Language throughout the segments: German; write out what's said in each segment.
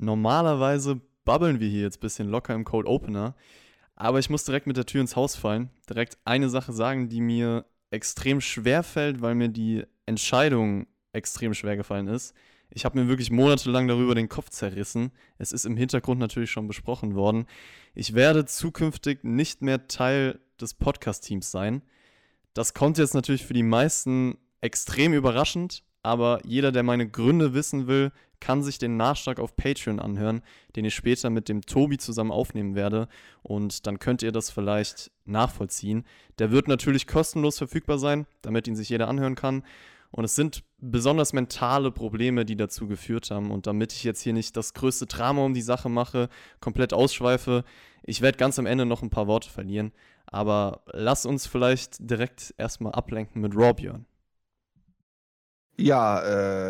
Normalerweise babbeln wir hier jetzt ein bisschen locker im Cold Opener, aber ich muss direkt mit der Tür ins Haus fallen, direkt eine Sache sagen, die mir extrem schwer fällt, weil mir die Entscheidung extrem schwer gefallen ist. Ich habe mir wirklich monatelang darüber den Kopf zerrissen. Es ist im Hintergrund natürlich schon besprochen worden. Ich werde zukünftig nicht mehr Teil des Podcast-Teams sein. Das kommt jetzt natürlich für die meisten extrem überraschend, aber jeder, der meine Gründe wissen will, kann sich den Nachschlag auf Patreon anhören, den ich später mit dem Tobi zusammen aufnehmen werde. Und dann könnt ihr das vielleicht nachvollziehen. Der wird natürlich kostenlos verfügbar sein, damit ihn sich jeder anhören kann. Und es sind besonders mentale Probleme, die dazu geführt haben. Und damit ich jetzt hier nicht das größte Drama um die Sache mache, komplett ausschweife, ich werde ganz am Ende noch ein paar Worte verlieren. Aber lass uns vielleicht direkt erstmal ablenken mit Raw Björn. Ja,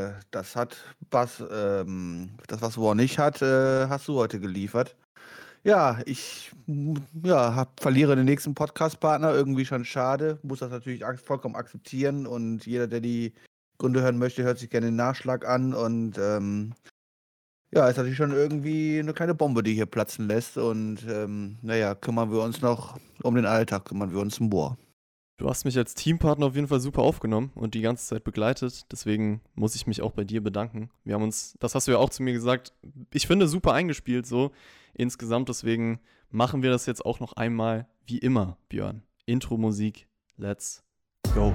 äh, das hat was, ähm, das, was War nicht hat, äh, hast du heute geliefert. Ja, ich ja, hab, verliere den nächsten Podcast-Partner, irgendwie schon schade, muss das natürlich vollkommen akzeptieren. Und jeder, der die Gründe hören möchte, hört sich gerne den Nachschlag an. Und ähm, ja, ist natürlich schon irgendwie eine kleine Bombe, die hier platzen lässt. Und ähm, naja, kümmern wir uns noch um den Alltag, kümmern wir uns um Bohr. Du hast mich als Teampartner auf jeden Fall super aufgenommen und die ganze Zeit begleitet. Deswegen muss ich mich auch bei dir bedanken. Wir haben uns, das hast du ja auch zu mir gesagt, ich finde super eingespielt so insgesamt. Deswegen machen wir das jetzt auch noch einmal wie immer, Björn. Intro-Musik, let's go.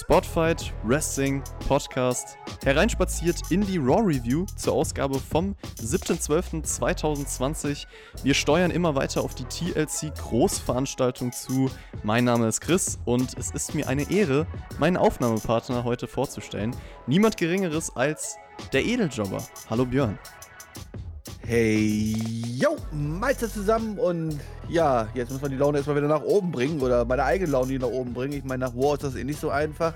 Spotfight Wrestling Podcast hereinspaziert in die Raw Review zur Ausgabe vom 7.12.2020. Wir steuern immer weiter auf die TLC Großveranstaltung zu. Mein Name ist Chris und es ist mir eine Ehre, meinen Aufnahmepartner heute vorzustellen. Niemand Geringeres als der Edeljobber. Hallo Björn. Hey, yo, Meister zusammen und ja, jetzt muss man die Laune erstmal wieder nach oben bringen oder meine eigene Laune nach oben bringen. Ich meine, nach War ist das eh nicht so einfach.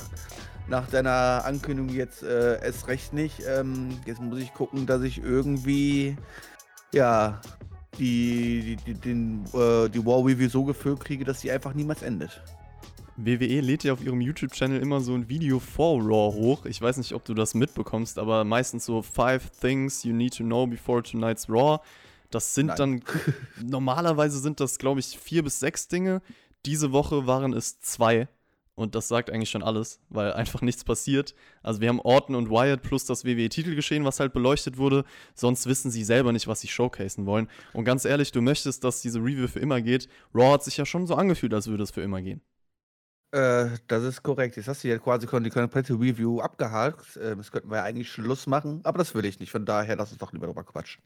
Nach deiner Ankündigung jetzt äh, erst recht nicht. Ähm, jetzt muss ich gucken, dass ich irgendwie, ja, die, die, die, den, äh, die War Review so gefüllt kriege, dass sie einfach niemals endet. WWE lädt ja auf ihrem YouTube-Channel immer so ein Video vor Raw hoch. Ich weiß nicht, ob du das mitbekommst, aber meistens so Five Things You Need to Know Before Tonight's Raw. Das sind Nein. dann, normalerweise sind das, glaube ich, vier bis sechs Dinge. Diese Woche waren es zwei. Und das sagt eigentlich schon alles, weil einfach nichts passiert. Also wir haben Orton und Wyatt plus das WWE-Titelgeschehen, was halt beleuchtet wurde. Sonst wissen sie selber nicht, was sie showcasen wollen. Und ganz ehrlich, du möchtest, dass diese Review für immer geht. Raw hat sich ja schon so angefühlt, als würde es für immer gehen. Äh, das ist korrekt. Jetzt hast du ja quasi die komplette Review abgehakt. Ähm, das könnten wir ja eigentlich Schluss machen, aber das will ich nicht. Von daher lass uns doch lieber drüber quatschen.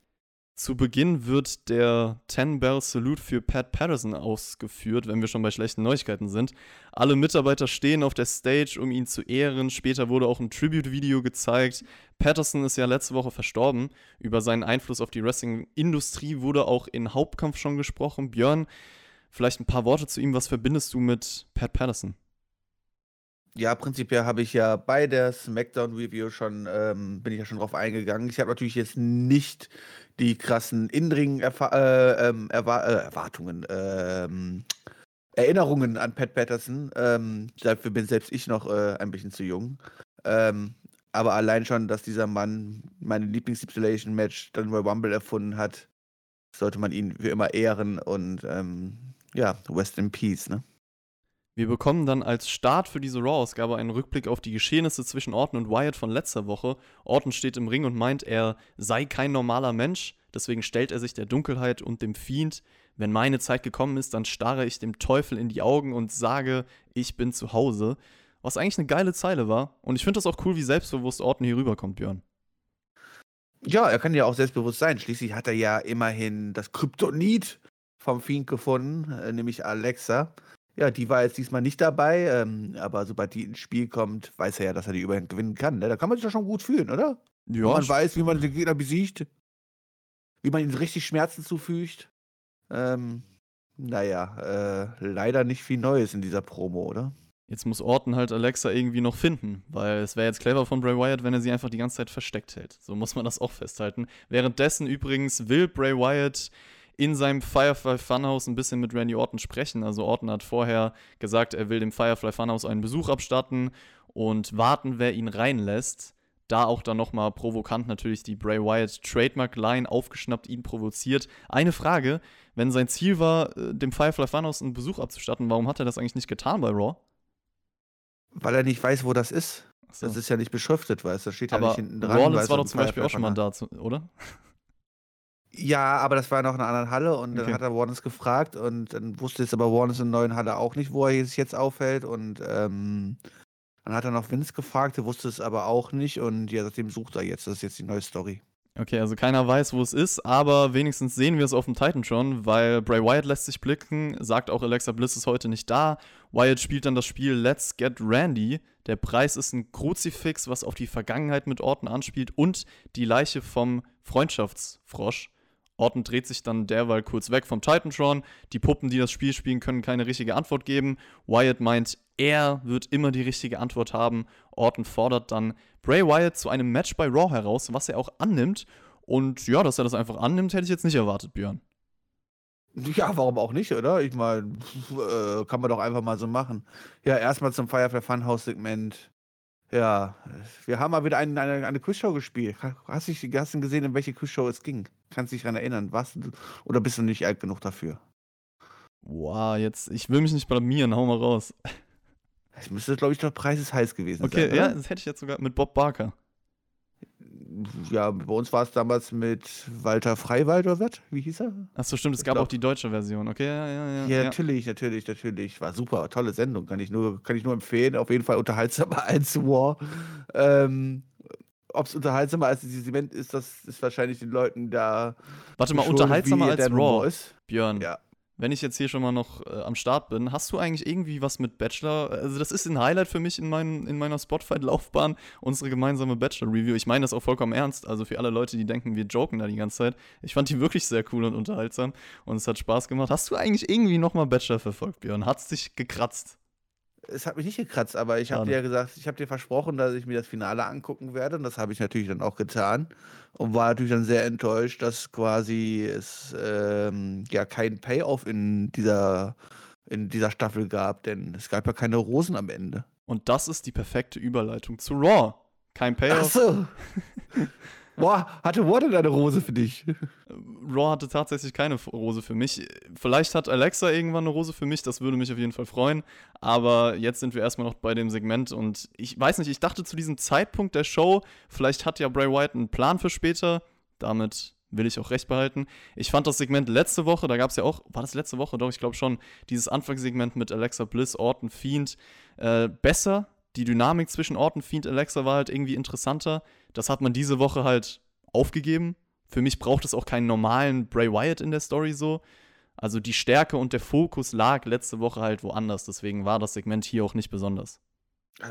Zu Beginn wird der Ten-Bell-Salute für Pat Patterson ausgeführt, wenn wir schon bei schlechten Neuigkeiten sind. Alle Mitarbeiter stehen auf der Stage, um ihn zu ehren. Später wurde auch ein Tribute-Video gezeigt. Patterson ist ja letzte Woche verstorben. Über seinen Einfluss auf die Wrestling-Industrie wurde auch in Hauptkampf schon gesprochen. Björn, Vielleicht ein paar Worte zu ihm. Was verbindest du mit Pat Patterson? Ja, prinzipiell habe ich ja bei der SmackDown Review schon, ähm, bin ich ja schon drauf eingegangen. Ich habe natürlich jetzt nicht die krassen Indringen äh, ähm, äh, Erwartungen, ähm, Erinnerungen an Pat Patterson. Ähm, dafür bin selbst ich noch äh, ein bisschen zu jung. Ähm, aber allein schon, dass dieser Mann mein Lieblings-Stipulation-Match dann Royal Rumble erfunden hat, sollte man ihn wie immer ehren und ähm, ja, Rest in Peace, ne? Wir bekommen dann als Start für diese Raw-Ausgabe einen Rückblick auf die Geschehnisse zwischen Orton und Wyatt von letzter Woche. Orton steht im Ring und meint, er sei kein normaler Mensch, deswegen stellt er sich der Dunkelheit und dem Fiend. Wenn meine Zeit gekommen ist, dann starre ich dem Teufel in die Augen und sage, ich bin zu Hause. Was eigentlich eine geile Zeile war. Und ich finde das auch cool, wie selbstbewusst Orton hier rüberkommt, Björn. Ja, er kann ja auch selbstbewusst sein. Schließlich hat er ja immerhin das Kryptonit vom Fiend gefunden, äh, nämlich Alexa. Ja, die war jetzt diesmal nicht dabei, ähm, aber sobald die ins Spiel kommt, weiß er ja, dass er die Überhand gewinnen kann. Ne? Da kann man sich doch schon gut fühlen, oder? Ja. Wenn man weiß, wie man den Gegner besiegt, wie man ihm richtig Schmerzen zufügt. Ähm, Naja, äh, leider nicht viel Neues in dieser Promo, oder? Jetzt muss Orton halt Alexa irgendwie noch finden, weil es wäre jetzt clever von Bray Wyatt, wenn er sie einfach die ganze Zeit versteckt hält. So muss man das auch festhalten. Währenddessen übrigens will Bray Wyatt in seinem Firefly Funhouse ein bisschen mit Randy Orton sprechen. Also Orton hat vorher gesagt, er will dem Firefly Funhouse einen Besuch abstatten und warten, wer ihn reinlässt. Da auch dann nochmal provokant natürlich die Bray Wyatt Trademark Line aufgeschnappt, ihn provoziert. Eine Frage, wenn sein Ziel war, äh, dem Firefly Funhouse einen Besuch abzustatten, warum hat er das eigentlich nicht getan bei Raw? Weil er nicht weiß, wo das ist. So. Das ist ja nicht beschriftet, weißt du? Das steht ja aber nicht hinten dran. Rollins war doch zum Beispiel auch schon mal da, oder? Ja, aber das war noch in einer anderen Halle und Okay. dann hat er Warnes gefragt und dann wusste jetzt aber Warnes in der neuen Halle auch nicht, wo er sich jetzt aufhält und ähm, dann hat er noch Vince gefragt, der wusste es aber auch nicht und ja, seitdem sucht er jetzt. Das ist jetzt die neue Story. Okay, also keiner weiß, wo es ist, aber wenigstens sehen wir es auf dem Titan schon, weil Bray Wyatt lässt sich blicken, sagt auch Alexa Bliss ist heute nicht da. Wyatt spielt dann das Spiel Let's Get Randy. Der Preis ist ein Kruzifix, was auf die Vergangenheit mit Orton anspielt und die Leiche vom Freundschaftsfrosch. Orton dreht sich dann derweil kurz weg vom Titantron. Die Puppen, die das Spiel spielen, können keine richtige Antwort geben. Wyatt meint, er wird immer die richtige Antwort haben. Orton fordert dann Bray Wyatt zu einem Match bei Raw heraus, was er auch annimmt. Und ja, dass er das einfach annimmt, hätte ich jetzt nicht erwartet, Björn. Ja, warum auch nicht, oder? Ich meine, äh, kann man doch einfach mal so machen. Ja, erstmal zum Firefly Funhouse-Segment. Ja, wir haben mal wieder ein, eine, eine Quizshow gespielt. Hast du hast gesehen, in welche Quizshow es ging? Kannst dich daran erinnern? Was? Oder bist du nicht alt genug dafür? Wow, jetzt, ich will mich nicht blamieren, hau mal raus. Es müsste, glaube ich, doch Preis ist heiß gewesen Okay, sein. ja, oder? das hätte ich jetzt sogar mit Bob Barker. Ja, bei uns war es damals mit Walter Freiwald oder was? Wie hieß er? Achso, stimmt, es gab auch die deutsche Version. Okay, ja, ja, ja. Ja, ja. natürlich, natürlich, natürlich. War super, tolle Sendung. Kann ich nur, kann ich nur empfehlen. Auf jeden Fall unterhaltsamer als War. Ähm, Ob es unterhaltsamer als dieses Event ist, das ist wahrscheinlich den Leuten da. Warte mal, unterhaltsamer als Raw. ist. Björn, Ja. wenn ich jetzt hier schon mal noch äh, am Start bin, hast du eigentlich irgendwie was mit Bachelor? Also, das ist ein Highlight für mich in, mein, in meiner Spotify-Laufbahn, unsere gemeinsame Bachelor-Review. Ich meine das auch vollkommen ernst. Also, für alle Leute, die denken, wir joken da die ganze Zeit. Ich fand die wirklich sehr cool und unterhaltsam und es hat Spaß gemacht. Hast du eigentlich irgendwie nochmal Bachelor verfolgt, Björn? Hat's dich gekratzt? Es hat mich nicht gekratzt, aber ich habe dir ja gesagt, ich habe dir versprochen, dass ich mir das Finale angucken werde. Und das habe ich natürlich dann auch getan. Und war natürlich dann sehr enttäuscht, dass quasi es ähm, ja keinen Payoff in dieser, in dieser Staffel gab, denn es gab ja keine Rosen am Ende. Und das ist die perfekte Überleitung zu Raw. Kein Ach Payoff. so. Boah, hatte War denn eine Rose für dich? Raw hatte tatsächlich keine Rose für mich. Vielleicht hat Alexa irgendwann eine Rose für mich, das würde mich auf jeden Fall freuen. Aber jetzt sind wir erstmal noch bei dem Segment und ich weiß nicht, ich dachte zu diesem Zeitpunkt der Show, vielleicht hat ja Bray Wyatt einen Plan für später. Damit will ich auch recht behalten. Ich fand das Segment letzte Woche, da gab es ja auch, war das letzte Woche? Doch, ich glaube schon, dieses Anfangssegment mit Alexa Bliss, Orton, Fiend, äh, besser. Die Dynamik zwischen Orton, Fiend, Alexa war halt irgendwie interessanter. Das hat man diese Woche halt aufgegeben. Für mich braucht es auch keinen normalen Bray Wyatt in der Story so. Also die Stärke und der Fokus lag letzte Woche halt woanders. Deswegen war das Segment hier auch nicht besonders.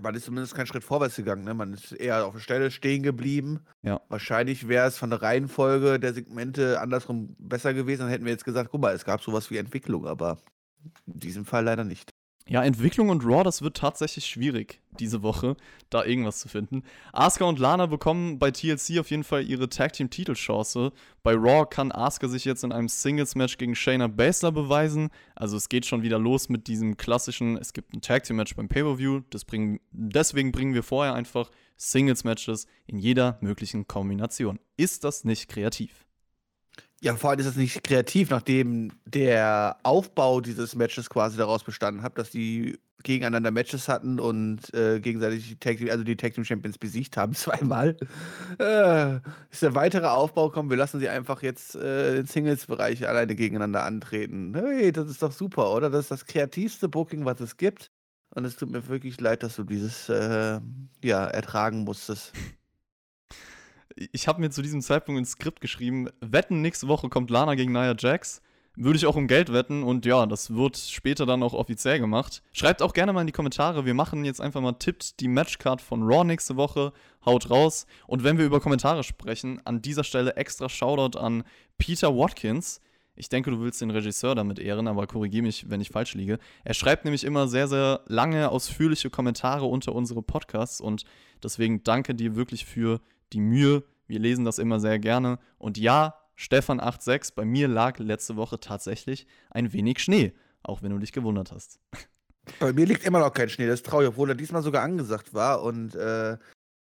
Man ist zumindest keinen Schritt vorwärts gegangen, ne? Man ist eher auf der Stelle stehen geblieben. Ja. Wahrscheinlich wäre es von der Reihenfolge der Segmente andersrum besser gewesen. Dann hätten wir jetzt gesagt, guck mal, es gab sowas wie Entwicklung, aber in diesem Fall leider nicht. Ja, Entwicklung und Raw, das wird tatsächlich schwierig diese Woche, da irgendwas zu finden. Asuka und Lana bekommen bei TLC auf jeden Fall ihre Tag Team Titelchance. Bei Raw kann Asuka sich jetzt in einem Singles Match gegen Shayna Baszler beweisen. Also es geht schon wieder los mit diesem klassischen, es gibt ein Tag Team Match beim Pay-Per-View. Das bringen, deswegen bringen wir vorher einfach Singles Matches in jeder möglichen Kombination. Ist das nicht kreativ? Ja, vor allem ist es nicht kreativ, nachdem der Aufbau dieses Matches quasi daraus bestanden hat, dass die gegeneinander Matches hatten und äh, gegenseitig die Tag also die Tag Team Champions besiegt haben, zweimal. Äh, ist der weitere Aufbau kommen, wir lassen sie einfach jetzt äh, in Singles-Bereich alleine gegeneinander antreten. Hey, das ist doch super, oder? Das ist das kreativste Booking, was es gibt. Und es tut mir wirklich leid, dass du dieses äh, ja, ertragen musstest. Ich habe mir zu diesem Zeitpunkt ins Skript geschrieben, wetten, nächste Woche kommt Lana gegen Nia Jax. Würde ich auch um Geld wetten und ja, das wird später dann auch offiziell gemacht. Schreibt auch gerne mal in die Kommentare. Wir machen jetzt einfach mal tippt die Matchcard von Raw nächste Woche. Haut raus. Und wenn wir über Kommentare sprechen, an dieser Stelle extra Shoutout an Peter Watkins. Ich denke, du willst den Regisseur damit ehren, aber korrigiere mich, wenn ich falsch liege. Er schreibt nämlich immer sehr, sehr lange, ausführliche Kommentare unter unsere Podcasts und deswegen danke dir wirklich für die Mühe. Wir lesen das immer sehr gerne. Und ja, Stefan86, bei mir lag letzte Woche tatsächlich ein wenig Schnee, auch wenn du dich gewundert hast. Bei mir liegt immer noch kein Schnee, das ist traurig, obwohl er diesmal sogar angesagt war und äh,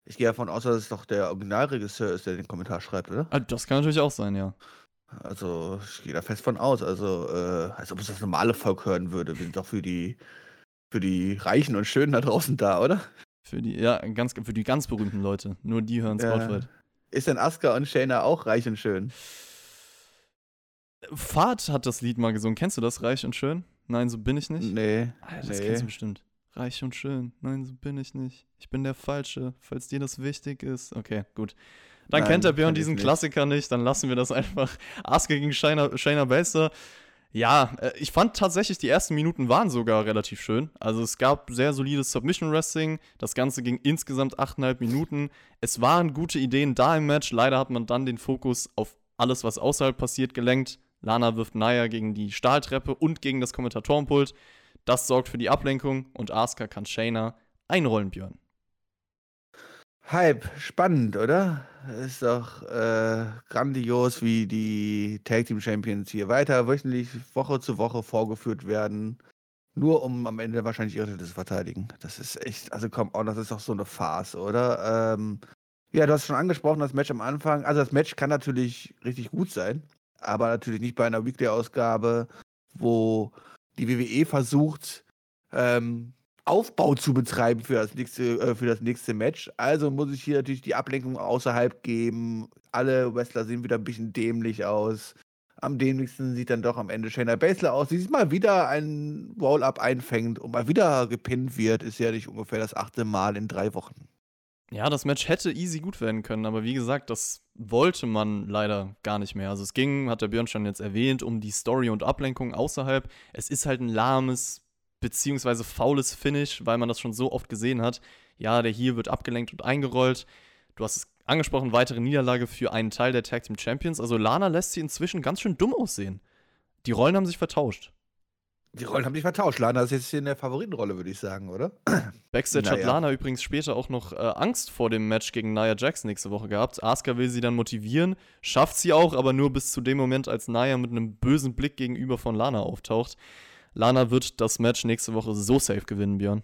ich gehe davon aus, dass es doch der Originalregisseur ist, der den Kommentar schreibt, oder? Ah, das kann natürlich auch sein, ja. Also, ich gehe da fest von aus. Also, äh, als ob es das normale Volk hören würde. Wir sind doch für die, für die Reichen und Schönen da draußen da, oder? Für die, ja, ganz, für die ganz berühmten Leute. Nur die hören Spotlight. Äh, ist denn Asuka und Shayna auch reich und schön? Fahrt hat das Lied mal gesungen. Kennst du das, Reich und Schön? Nein, so bin ich nicht. Nee. Ah, das nee. kennst du bestimmt. Reich und schön. Nein, so bin ich nicht. Ich bin der Falsche, falls dir das wichtig ist. Okay, gut. Dann Nein, kennt der Björn diesen nicht. Klassiker nicht. Dann lassen wir das einfach. Asuka gegen Shayna, Shayna Baszler. Ja, äh, ich fand tatsächlich, die ersten Minuten waren sogar relativ schön. Also es gab sehr solides Submission Wrestling. Das Ganze ging insgesamt 8,5 Minuten. Es waren gute Ideen da im Match. Leider hat man dann den Fokus auf alles, was außerhalb passiert, gelenkt. Lana wirft Naya gegen die Stahltreppe und gegen das Kommentatorenpult. Das sorgt für die Ablenkung und Asuka kann Shayna einrollen, Björn. Hype, spannend, oder? Ist doch äh, grandios, wie die Tag Team Champions hier weiter wöchentlich, Woche zu Woche vorgeführt werden. Nur um am Ende wahrscheinlich ihre Titel zu verteidigen. Das ist echt, also komm, oh, das ist doch so eine Farce, oder? Ähm, ja, du hast schon angesprochen, das Match am Anfang. Also das Match kann natürlich richtig gut sein, aber natürlich nicht bei einer Weekly-Ausgabe, wo die WWE versucht, ähm, Aufbau zu betreiben für das nächste, äh, für das nächste Match. Also muss ich hier natürlich die Ablenkung außerhalb geben. Alle Wrestler sehen wieder ein bisschen dämlich aus. Am dämlichsten sieht dann doch am Ende Shayna Baszler aus, die sich mal wieder ein Roll-Up einfängt und mal wieder gepinnt wird. Ist ja nicht ungefähr das achte Mal in drei Wochen. Ja, das Match hätte easy gut werden können, aber wie gesagt, das wollte man leider gar nicht mehr. Also es ging, hat der Björn schon jetzt erwähnt, um die Story und Ablenkung außerhalb. Es ist halt ein lahmes beziehungsweise faules Finish, weil man das schon so oft gesehen hat. Ja, der hier wird abgelenkt und eingerollt. Du hast es angesprochen, weitere Niederlage für einen Teil der Tag Team Champions. Also Lana lässt sie inzwischen ganz schön dumm aussehen. Die Rollen haben sich vertauscht. Die Rollen haben sich vertauscht. Lana ist jetzt hier in der Favoritenrolle, würde ich sagen, oder? Backstage hat Naja. Lana übrigens später auch noch äh, Angst vor dem Match gegen Nia Jax nächste Woche gehabt. Asuka will sie dann motivieren, schafft sie auch, aber nur bis zu dem Moment, als Nia mit einem bösen Blick gegenüber von Lana auftaucht. Lana wird das Match nächste Woche so safe gewinnen, Björn.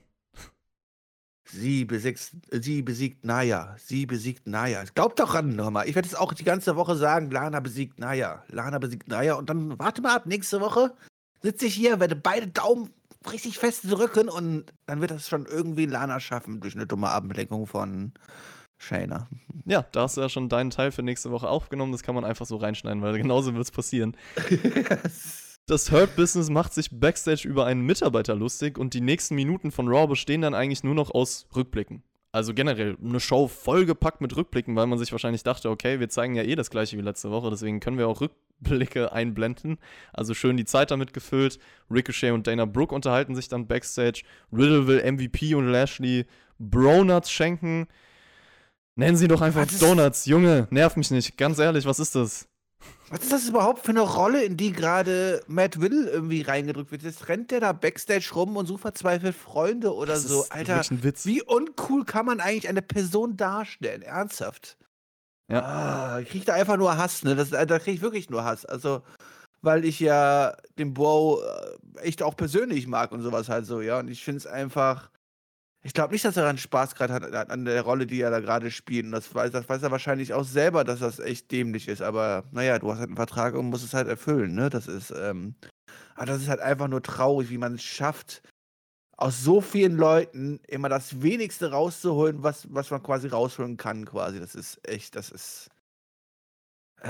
Sie besiegt, sie besiegt Naya. Sie besiegt Naya. Glaubt doch ran nochmal. Ich werde es auch die ganze Woche sagen, Lana besiegt Naya. Lana besiegt Naya. Und dann warte mal ab, nächste Woche sitze ich hier, werde beide Daumen richtig fest drücken und dann wird das schon irgendwie Lana schaffen durch eine dumme Ablenkung von Shayna. Ja, da hast du ja schon deinen Teil für nächste Woche aufgenommen. Das kann man einfach so reinschneiden, weil genauso wird es passieren. Das Hurt Business macht sich backstage über einen Mitarbeiter lustig und die nächsten Minuten von Raw bestehen dann eigentlich nur noch aus Rückblicken. Also generell eine Show vollgepackt mit Rückblicken, weil man sich wahrscheinlich dachte, okay, wir zeigen ja eh das gleiche wie letzte Woche, deswegen können wir auch Rückblicke einblenden. Also schön die Zeit damit gefüllt. Ricochet und Dana Brooke unterhalten sich dann backstage. Riddle will MVP und Lashley Bronuts schenken. Nennen sie doch einfach ist- Donuts. Junge, nerv mich nicht. Ganz ehrlich, was ist das? Was ist das überhaupt für eine Rolle, in die gerade Matt Will irgendwie reingedrückt wird? Jetzt rennt der da Backstage rum und sucht verzweifelt Freunde oder Das so. Alter, wirklich ein Witz. wie uncool kann man eigentlich eine Person darstellen? Ernsthaft. Ja. Ah, ich krieg da einfach nur Hass, ne? Das, da krieg ich wirklich nur Hass. Also, weil ich ja den Bro äh, echt auch persönlich mag und sowas halt so, ja. Und ich finde es einfach. Ich glaube nicht, dass er daran Spaß gerade hat an- der Rolle, die er da gerade spielt. Und das weiß, das weiß er wahrscheinlich auch selber, dass das echt dämlich ist. Aber naja, du hast halt einen Vertrag und musst es halt erfüllen, ne? Das ist, ähm, aber das ist halt einfach nur traurig, wie man es schafft, aus so vielen Leuten immer das Wenigste rauszuholen, was, was man quasi rausholen kann, quasi. Das ist echt, das ist. Äh,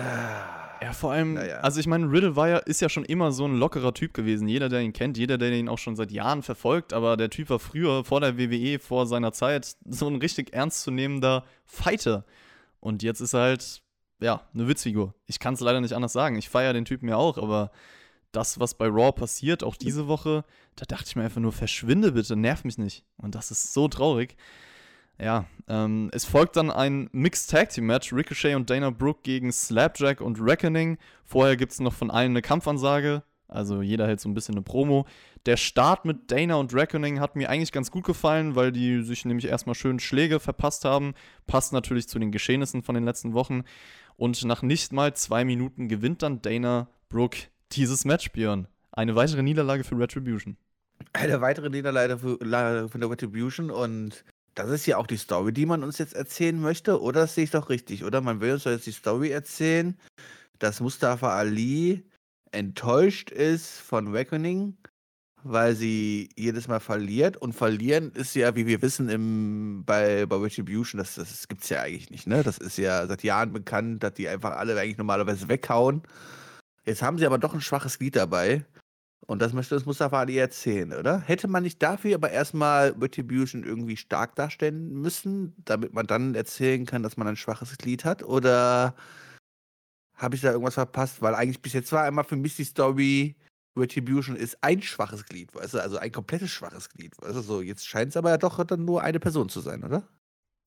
Ja, vor allem, Naja. also ich meine, Riddle war ja, ist ja schon immer so ein lockerer Typ gewesen. Jeder, der ihn kennt, jeder, der ihn auch schon seit Jahren verfolgt, aber der Typ war früher, vor der WWE, vor seiner Zeit, so ein richtig ernstzunehmender Fighter. Und jetzt ist er halt, ja, eine Witzfigur. Ich kann es leider nicht anders sagen. Ich feiere den Typen ja auch, aber das, was bei Raw passiert, auch diese Woche, da dachte ich mir einfach nur, verschwinde bitte, nerv mich nicht. Und das ist so traurig. Ja, ähm, es folgt dann ein Mixed Tag Team Match, Ricochet und Dana Brooke gegen Slapjack und Reckoning. Vorher gibt es noch von allen eine Kampfansage, also jeder hält so ein bisschen eine Promo. Der Start mit Dana und Reckoning hat mir eigentlich ganz gut gefallen, weil die sich nämlich erstmal schön Schläge verpasst haben. Passt natürlich zu den Geschehnissen von den letzten Wochen. Und nach nicht mal zwei Minuten gewinnt dann Dana Brooke dieses Match, Björn. Eine weitere Niederlage für Retribution. Eine weitere Niederlage von der Retribution und das ist ja auch die Story, die man uns jetzt erzählen möchte, oder das sehe ich doch richtig, oder? Man will uns doch jetzt die Story erzählen, dass Mustafa Ali enttäuscht ist von Reckoning, weil sie jedes Mal verliert. Und verlieren ist ja, wie wir wissen, im, bei, bei Retribution, das, das gibt es ja eigentlich nicht, ne? Das ist ja seit Jahren bekannt, dass die einfach alle eigentlich normalerweise weghauen. Jetzt haben sie aber doch ein schwaches Glied dabei. Und das möchte das Mustafa Ali erzählen, oder? Hätte man nicht dafür aber erstmal Retribution irgendwie stark darstellen müssen, damit man dann erzählen kann, dass man ein schwaches Glied hat? Oder habe ich da irgendwas verpasst? Weil eigentlich bis jetzt war immer für mich die Story, Retribution ist ein schwaches Glied, weißt du? Also ein komplettes schwaches Glied, weißt du? So, jetzt scheint es aber ja doch dann nur eine Person zu sein, oder?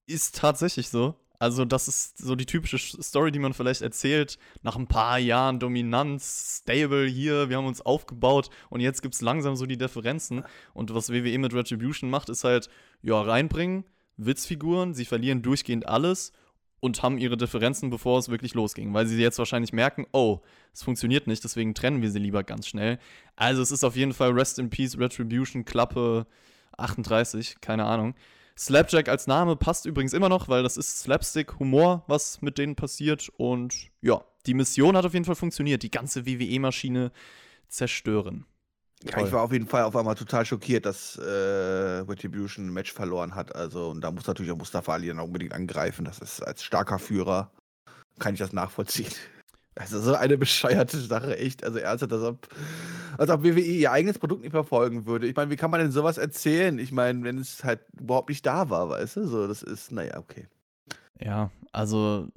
Ist tatsächlich so. Also, das ist so die typische Story, die man vielleicht erzählt. Nach ein paar Jahren Dominanz, Stable hier, wir haben uns aufgebaut und jetzt gibt es langsam so die Differenzen. Und was WWE mit Retribution macht, ist halt, ja, reinbringen, Witzfiguren, sie verlieren durchgehend alles und haben ihre Differenzen, bevor es wirklich losging. Weil sie jetzt wahrscheinlich merken, oh, es funktioniert nicht, deswegen trennen wir sie lieber ganz schnell. Also, es ist auf jeden Fall Rest in Peace, Retribution, Klappe 38, keine Ahnung. Slapjack als Name passt übrigens immer noch, weil das ist Slapstick-Humor, was mit denen passiert. Und ja, die Mission hat auf jeden Fall funktioniert. Die ganze WWE-Maschine zerstören. Ja, ich war auf jeden Fall auf einmal total schockiert, dass äh, Retribution ein Match verloren hat. Also, und da muss natürlich auch Mustafa Ali dann unbedingt angreifen. Das ist als starker Führer, kann ich das nachvollziehen. Also so eine bescheuerte Sache, echt. Also ernsthaft, als ob, als ob WWE ihr eigenes Produkt nicht verfolgen würde. Ich meine, wie kann man denn sowas erzählen? Ich meine, wenn es halt überhaupt nicht da war, weißt du? So, das ist, naja, okay. Ja, also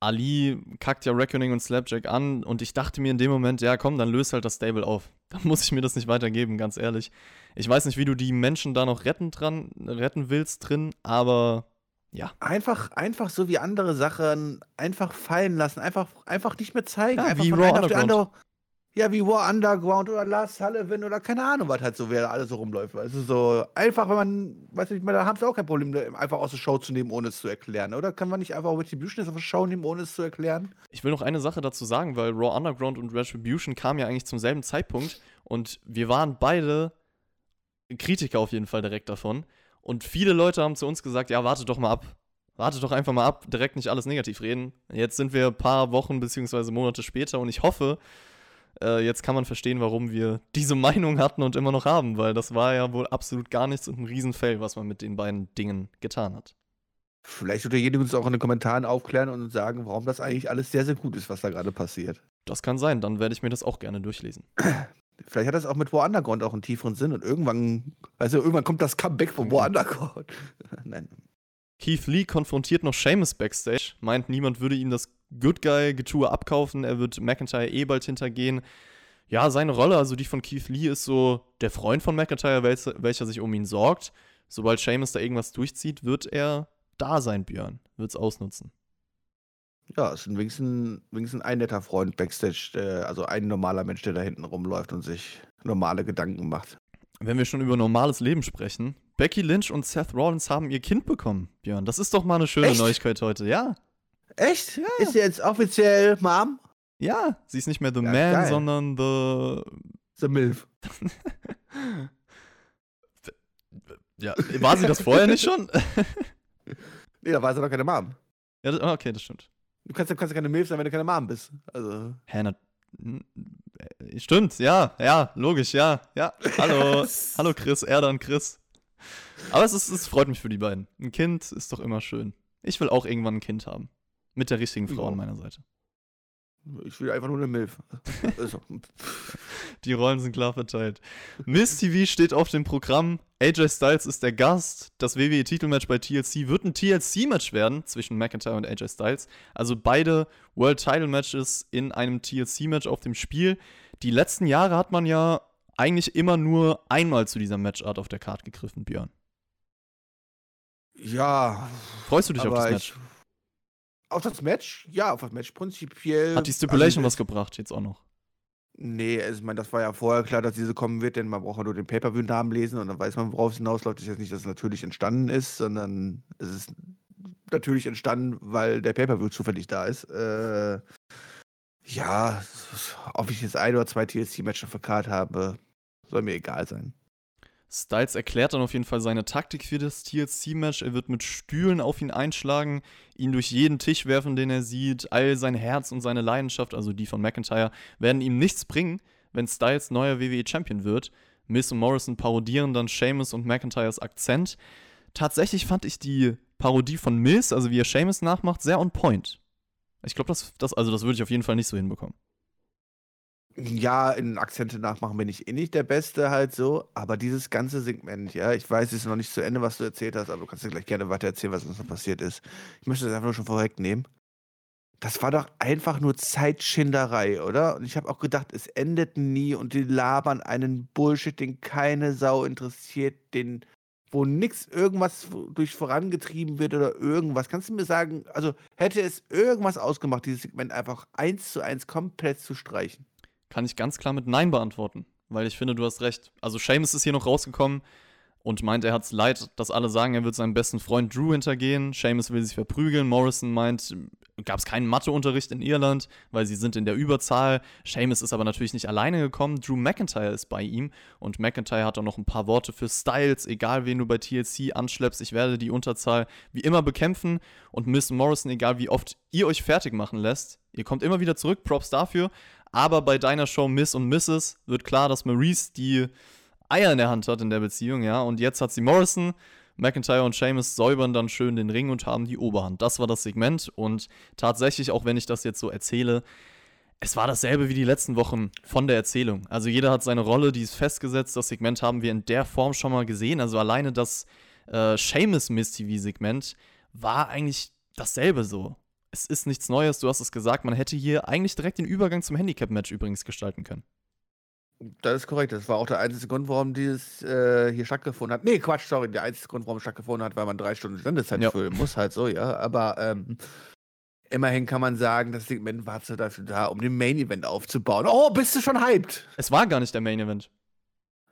Ali kackt ja Reckoning und Slapjack an und ich dachte mir in dem Moment, ja komm, dann löst halt das Stable auf. Dann muss ich mir das nicht weitergeben, ganz ehrlich. Ich weiß nicht, wie du die Menschen da noch retten, dran, retten willst drin, aber ja. Einfach, einfach so wie andere Sachen einfach fallen lassen, einfach, einfach nicht mehr zeigen. Ja, einfach wie Raw auf Underground. andere. Ja, wie War Underground oder Lars Sullivan oder keine Ahnung, was halt so, wer da alles so rumläuft. Also so einfach, wenn man, weiß nicht, da haben sie auch kein Problem, einfach aus der Show zu nehmen, ohne es zu erklären. Oder kann man nicht einfach Retribution aus der Show nehmen, ohne es zu erklären? Ich will noch eine Sache dazu sagen, weil Raw Underground und Retribution kamen ja eigentlich zum selben Zeitpunkt und wir waren beide Kritiker auf jeden Fall direkt davon. Und viele Leute haben zu uns gesagt, ja, warte doch mal ab. Warte doch einfach mal ab, direkt nicht alles negativ reden. Jetzt sind wir ein paar Wochen bzw. Monate später und ich hoffe, äh, jetzt kann man verstehen, warum wir diese Meinung hatten und immer noch haben, weil das war ja wohl absolut gar nichts und ein Riesenfail, was man mit den beiden Dingen getan hat. Vielleicht wird derjenige uns auch in den Kommentaren aufklären und uns sagen, warum das eigentlich alles sehr, sehr gut ist, was da gerade passiert. Das kann sein, dann werde ich mir das auch gerne durchlesen. Vielleicht hat das auch mit War Underground auch einen tieferen Sinn und irgendwann, also irgendwann kommt das Comeback von War Underground. Nein. Keith Lee konfrontiert noch Seamus backstage, meint, niemand würde ihm das Good Guy-Getue abkaufen, er wird McIntyre eh bald hintergehen. Ja, seine Rolle, also die von Keith Lee, ist so der Freund von McIntyre, welcher, welcher sich um ihn sorgt. Sobald Seamus da irgendwas durchzieht, wird er da sein, Björn. Wird's ausnutzen. Ja, ist ein wenigstens, wenigstens ein netter Freund Backstage, der, also ein normaler Mensch, der da hinten rumläuft und sich normale Gedanken macht. Wenn wir schon über normales Leben sprechen, Becky Lynch und Seth Rollins haben ihr Kind bekommen, Björn. Das ist doch mal eine schöne Echt? Neuigkeit heute. Ja, Echt? Ist sie jetzt offiziell Mom? ja. Sie ist nicht mehr The Ja, Man, geil. sondern The. The MILF. Ja, war sie das vorher nicht schon? Nee, da war sie doch keine Mom. ja, das, ah, okay, das stimmt. Du kannst, du kannst ja keine MILF sein, wenn du keine Mom bist. Also. Hä, na, äh, stimmt, ja, ja, logisch, ja, ja. Hallo, hallo Chris, Erda und Chris. Aber es, ist, es freut mich für die beiden. Ein Kind ist doch immer schön. Ich will auch irgendwann ein Kind haben. Mit der richtigen Frau Ja. an meiner Seite. Ich will einfach nur eine MILF. Also, Die Rollen sind klar verteilt. Miss TV steht auf dem Programm. AJ Styles ist der Gast. Das WWE-Titelmatch bei TLC wird ein TLC-Match werden zwischen McIntyre und AJ Styles. Also beide World-Title-Matches in einem TLC-Match auf dem Spiel. Die letzten Jahre hat man ja eigentlich immer nur einmal zu dieser Matchart auf der Karte gegriffen, Björn. Ja. Freust du dich auf das Match? ich- Auf das Match? Ja, auf das Match prinzipiell. Hat die Stipulation also, was gebracht, jetzt auch noch? Nee, also, ich meine, das war ja vorher klar, dass diese kommen wird, denn man braucht ja nur den Pay-Per-View-Namen lesen und dann weiß man, worauf es hinausläuft. Es ist jetzt nicht, dass es natürlich entstanden ist, sondern es ist natürlich entstanden, weil der Pay-Per-View zufällig da ist. Äh, ja, ob ich jetzt ein oder zwei TLC-Matches auf der Karte habe, soll mir egal sein. Styles erklärt dann auf jeden Fall seine Taktik für das TLC-Match. Er wird mit Stühlen auf ihn einschlagen, ihn durch jeden Tisch werfen, den er sieht. All sein Herz und seine Leidenschaft, also die von McIntyre, werden ihm nichts bringen, wenn Styles neuer WWE-Champion wird. Miss und Morrison parodieren dann Sheamus und McIntyres Akzent. Tatsächlich fand ich die Parodie von Miss, also wie er Sheamus nachmacht, sehr on point. Ich glaube, das, das, also das würde ich auf jeden Fall nicht so hinbekommen. Ja, in Akzente nachmachen bin ich eh nicht der Beste halt so, aber dieses ganze Segment, ja, ich weiß, es ist noch nicht zu Ende, was du erzählt hast, aber du kannst dir gleich gerne weiter erzählen, was uns noch passiert ist. Ich möchte das einfach nur schon vorwegnehmen. Das war doch einfach nur Zeitschinderei, oder? Und ich habe auch gedacht, es endet nie und die labern einen Bullshit, den keine Sau interessiert, den, wo nix irgendwas durch vorangetrieben wird oder irgendwas. Kannst du mir sagen, also hätte es irgendwas ausgemacht, dieses Segment einfach eins zu eins komplett zu streichen? Kann ich ganz klar mit Nein beantworten, weil ich finde, du hast recht. Also Seamus ist hier noch rausgekommen und meint, er hat's leid, dass alle sagen, er wird seinem besten Freund Drew hintergehen. Seamus will sich verprügeln. Morrison meint, gab es keinen Matheunterricht in Irland, weil sie sind in der Überzahl. Seamus ist aber natürlich nicht alleine gekommen. Drew McIntyre ist bei ihm und McIntyre hat auch noch ein paar Worte für Styles. Egal, wen du bei TLC anschleppst, ich werde die Unterzahl wie immer bekämpfen und Miss Morrison, egal wie oft ihr euch fertig machen lässt, ihr kommt immer wieder zurück. Props dafür. Aber bei deiner Show Miss und Mrs. wird klar, dass Maurice die Eier in der Hand hat in der Beziehung, ja. Und jetzt hat sie Morrison. McIntyre und Seamus säubern dann schön den Ring und haben die Oberhand. Das war das Segment. Und tatsächlich, auch wenn ich das jetzt so erzähle, es war dasselbe wie die letzten Wochen von der Erzählung. Also jeder hat seine Rolle, die ist festgesetzt. Das Segment haben wir in der Form schon mal gesehen. Also alleine das äh, Seamus Miss TV-Segment war eigentlich dasselbe so. Es ist nichts Neues, du hast es gesagt. Man hätte hier eigentlich direkt den Übergang zum Handicap-Match übrigens gestalten können. Das ist korrekt. Das war auch der einzige Grund, warum dieses äh, hier stattgefunden hat. Nee, Quatsch, sorry. Der einzige Grund, warum es stattgefunden hat, weil man drei Stunden Sendezeit Ja. füllen muss, halt so, ja. Aber ähm, immerhin kann man sagen, das Segment war dafür da, um den Main Event aufzubauen. Oh, bist du schon hyped? Es war gar nicht der Main Event.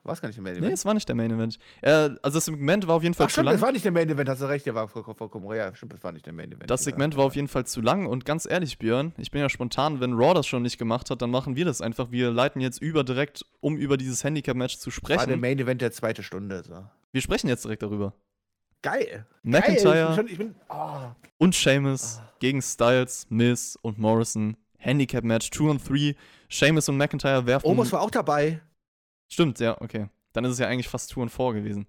War es gar nicht der Main Nee, Event? es war nicht der Main Event. Äh, also das Segment war auf jeden Fall Ach, zu stimmt, lang. es war nicht der Main Event, hast du recht, der war vollkommen, ja, stimmt, es war nicht der Main Event. Das Segment war auf jeden Fall zu lang und ganz ehrlich, Björn, ich bin ja spontan, wenn Raw das schon nicht gemacht hat, dann machen wir das einfach. Wir leiten jetzt über direkt, um über dieses Handicap-Match zu war der sprechen. Main Event der zweite Stunde. So. Wir sprechen jetzt direkt darüber. Geil. McIntyre Geil. Ich bin, schon, ich bin oh. und Sheamus Ah. gegen Styles, Miz und Morrison. Handicap-Match 2 und 3. Sheamus und McIntyre werfen. Omos war auch dabei. Stimmt, ja, okay. Dann ist es ja eigentlich fast 2 und 4 gewesen.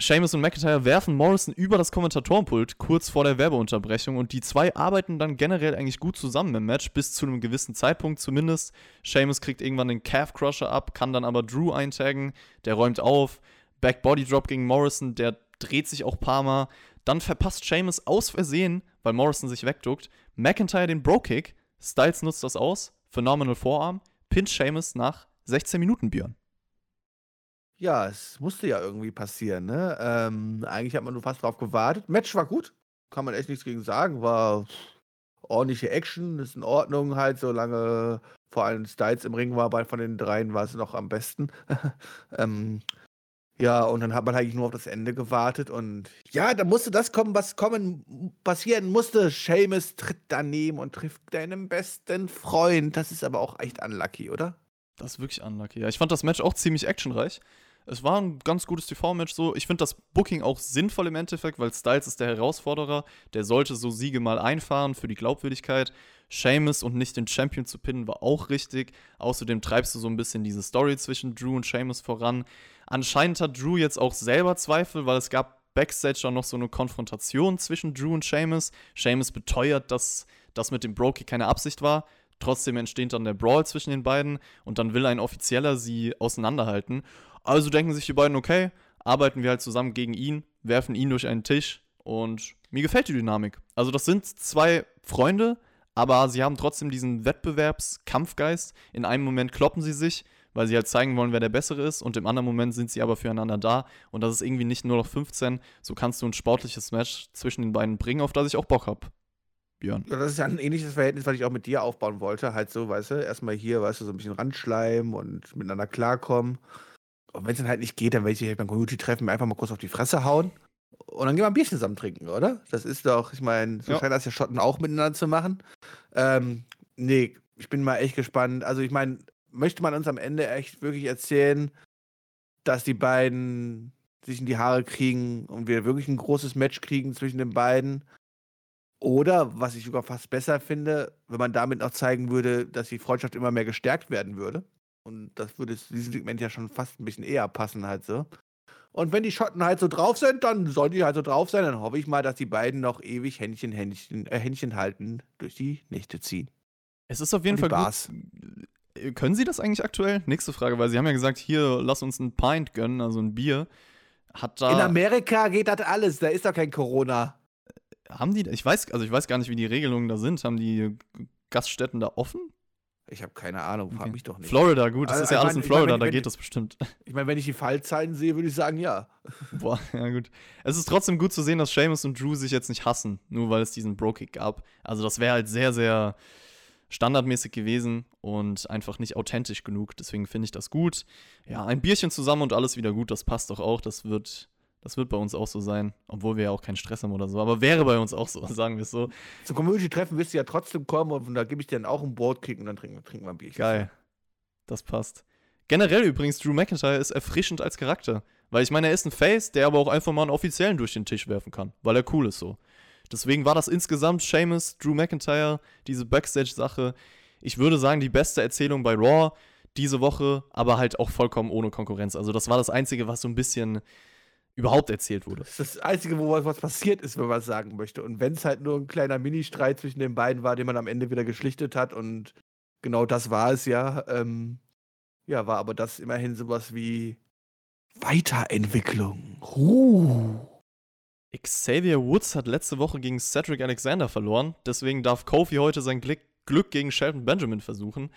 Seamus und McIntyre werfen Morrison über das Kommentatorenpult kurz vor der Werbeunterbrechung und die zwei arbeiten dann generell eigentlich gut zusammen im Match, bis zu einem gewissen Zeitpunkt zumindest. Seamus kriegt irgendwann den Calf Crusher ab, kann dann aber Drew eintaggen, der räumt auf. Back Body Drop gegen Morrison, der dreht sich auch ein paar Mal. Dann verpasst Seamus aus Versehen, weil Morrison sich wegduckt, McIntyre den Bro Kick. Styles nutzt das aus, Phenomenal Vorarm, pinnt Seamus nach 16 Minuten Björn. Ja, es musste ja irgendwie passieren, ne? Ähm, eigentlich hat man nur fast drauf gewartet. Match war gut, kann man echt nichts gegen sagen. War ordentliche Action, ist in Ordnung halt, solange vor allem Styles im Ring war, bei von den dreien war es noch am besten. ähm, ja, und dann hat man eigentlich nur auf das Ende gewartet und ja, da musste das kommen, was kommen, passieren musste. Seamus tritt daneben und trifft deinen besten Freund. Das ist aber auch echt unlucky, oder? Das ist wirklich unlucky. Ja, ich fand das Match auch ziemlich actionreich. Es war ein ganz gutes TV-Match so. Ich finde das Booking auch sinnvoll im Endeffekt, weil Styles ist der Herausforderer. Der sollte so Siege mal einfahren für die Glaubwürdigkeit. Seamus und nicht den Champion zu pinnen war auch richtig. Außerdem treibst du so ein bisschen diese Story zwischen Drew und Seamus voran. Anscheinend hat Drew jetzt auch selber Zweifel, weil es gab Backstage auch noch so eine Konfrontation zwischen Drew und Seamus. Seamus beteuert, dass das mit dem Brokey keine Absicht war. Trotzdem entsteht dann der Brawl zwischen den beiden und dann will ein Offizieller sie auseinanderhalten. Also denken sich die beiden, okay, arbeiten wir halt zusammen gegen ihn, werfen ihn durch einen Tisch und mir gefällt die Dynamik. Also das sind zwei Freunde, aber sie haben trotzdem diesen Wettbewerbskampfgeist. In einem Moment kloppen sie sich, weil sie halt zeigen wollen, wer der Bessere ist und im anderen Moment sind sie aber füreinander da und das ist irgendwie nicht nur noch 15, so kannst du ein sportliches Match zwischen den beiden bringen, auf das ich auch Bock habe. Björn. Ja, das ist ja ein ähnliches Verhältnis, was ich auch mit dir aufbauen wollte. Halt so, weißt du, erstmal hier, weißt du, so ein bisschen Randschleim und miteinander klarkommen. Und wenn es dann halt nicht geht, dann werde ich dich halt beim Community-Treffen einfach mal kurz auf die Fresse hauen. Und dann gehen wir ein Bierchen zusammen trinken, oder? Das ist doch, ich meine, so Ja. scheint das ja Schotten auch miteinander zu machen. Ähm, nee, ich bin mal echt gespannt. Also, ich meine, möchte man uns am Ende echt wirklich erzählen, dass die beiden sich in die Haare kriegen und wir wirklich ein großes Match kriegen zwischen den beiden? Oder, was ich sogar fast besser finde, wenn man damit noch zeigen würde, dass die Freundschaft immer mehr gestärkt werden würde. Und das würde zu diesem Segment ja schon fast ein bisschen eher passen, halt so. Und wenn die Schotten halt so drauf sind, dann sollen die halt so drauf sein. Dann hoffe ich mal, dass die beiden noch ewig Händchen, Händchen, äh, Händchen halten durch die Nächte ziehen. Es ist auf jeden Fall Bars. gut. Äh, Können sie das eigentlich aktuell? Nächste Frage, weil sie haben ja gesagt, hier, lass uns ein Pint gönnen, also ein Bier. Hat da. In Amerika geht das alles, da ist doch kein Corona. Haben die, ich weiß, also ich weiß gar nicht, wie die Regelungen da sind. Haben die Gaststätten da offen? Ich habe keine Ahnung, frag Okay. mich doch nicht. Florida, gut, das Also, ist ja ich alles in ich mein, Florida, wenn- da geht das bestimmt. Ich meine, wenn ich die Fallzahlen sehe, würde ich sagen, ja. Boah, ja gut. Es ist trotzdem gut zu sehen, dass Seamus und Drew sich jetzt nicht hassen, nur weil es diesen Bro-Kick gab. Also das wäre halt sehr, sehr standardmäßig gewesen und einfach nicht authentisch genug. Deswegen finde ich das gut. Ja, ein Bierchen zusammen und alles wieder gut, das passt doch auch. Das wird, das wird bei uns auch so sein, obwohl wir ja auch keinen Stress haben oder so. Aber wäre bei uns auch so, sagen wir es so. Zum Community-Treffen wirst du ja trotzdem kommen und da gebe ich dir dann auch ein Boardkick und dann trinken, trinken wir ein Bierchen. Geil. Das passt. Generell übrigens, Drew McIntyre ist erfrischend als Charakter. Weil ich meine, er ist ein Face, der aber auch einfach mal einen offiziellen durch den Tisch werfen kann. Weil er cool ist so. Deswegen war das insgesamt Seamus, Drew McIntyre, diese Backstage-Sache. Ich würde sagen, die beste Erzählung bei Raw diese Woche, aber halt auch vollkommen ohne Konkurrenz. Also, das war das Einzige, was so ein bisschen überhaupt erzählt wurde. Das ist das Einzige, wo was passiert ist, wenn man es sagen möchte. Und wenn es halt nur ein kleiner Mini-Streit zwischen den beiden war, den man am Ende wieder geschlichtet hat und genau das war es ja. Ähm, ja, war aber das immerhin sowas wie Weiterentwicklung. Uh. Xavier Woods hat letzte Woche gegen Cedric Alexander verloren, deswegen darf Kofi heute sein Glück, Glück gegen Shelton Benjamin versuchen.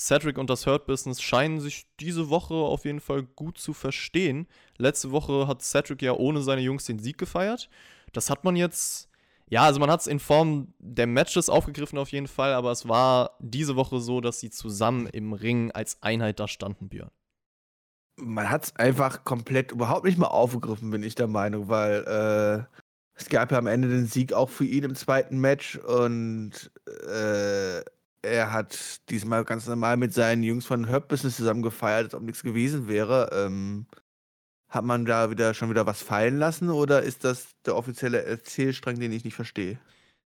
Cedric und das Hurt Business scheinen sich diese Woche auf jeden Fall gut zu verstehen. Letzte Woche hat Cedric ja ohne seine Jungs den Sieg gefeiert. Das hat man jetzt, ja, also man hat es in Form der Matches aufgegriffen auf jeden Fall, aber es war diese Woche so, dass sie zusammen im Ring als Einheit da standen, Björn. Man hat es einfach komplett überhaupt nicht mal aufgegriffen, bin ich der Meinung, weil äh, es gab ja am Ende den Sieg auch für ihn im zweiten Match und äh, er hat diesmal ganz normal mit seinen Jungs von Herb Business zusammen gefeiert, als ob nichts gewesen wäre. Ähm, hat man da wieder schon wieder was fallen lassen oder ist das der offizielle Erzählstrang, den ich nicht verstehe?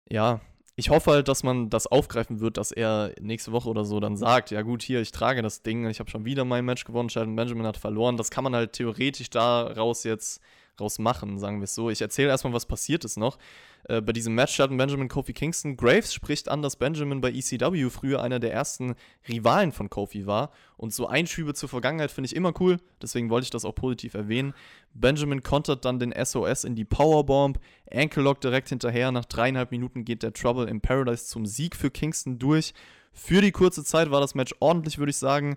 Ja, ich hoffe halt, dass man das aufgreifen wird, dass er nächste Woche oder so dann sagt, ja gut, hier, ich trage das Ding, ich habe schon wieder mein Match gewonnen, Shelton Benjamin hat verloren. Das kann man halt theoretisch daraus jetzt raus machen, sagen wir es so. Ich erzähle erstmal, was passiert ist noch. Äh, bei diesem Match Shelton Benjamin, Kofi Kingston, Graves spricht an, dass Benjamin bei ECW früher einer der ersten Rivalen von Kofi war. Und so Einschübe zur Vergangenheit finde ich immer cool, deswegen wollte ich das auch positiv erwähnen. Benjamin kontert dann den SOS in die Powerbomb, Ankle Lock direkt hinterher. Nach dreieinhalb Minuten geht der Trouble in Paradise zum Sieg für Kingston durch. Für die kurze Zeit war das Match ordentlich, würde ich sagen.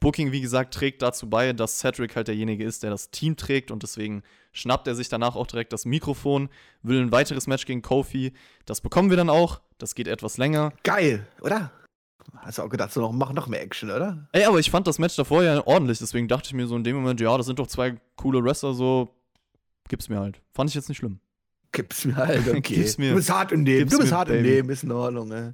Booking, wie gesagt, trägt dazu bei, dass Cedric halt derjenige ist, der das Team trägt und deswegen schnappt er sich danach auch direkt das Mikrofon, will ein weiteres Match gegen Kofi. Das bekommen wir dann auch. Das geht etwas länger. Geil, oder? Hast du auch gedacht, so noch, mach noch mehr Action, oder? Ey, aber ich fand das Match davor ja ordentlich, deswegen dachte ich mir so in dem Moment, ja, das sind doch zwei coole Wrestler, so gib's mir halt. Fand ich jetzt nicht schlimm. Gib's mir halt, okay. Gib's mir. Du bist hart im Leben, Gib's du bist mir, hart im. Leben, ist in Ordnung, ey.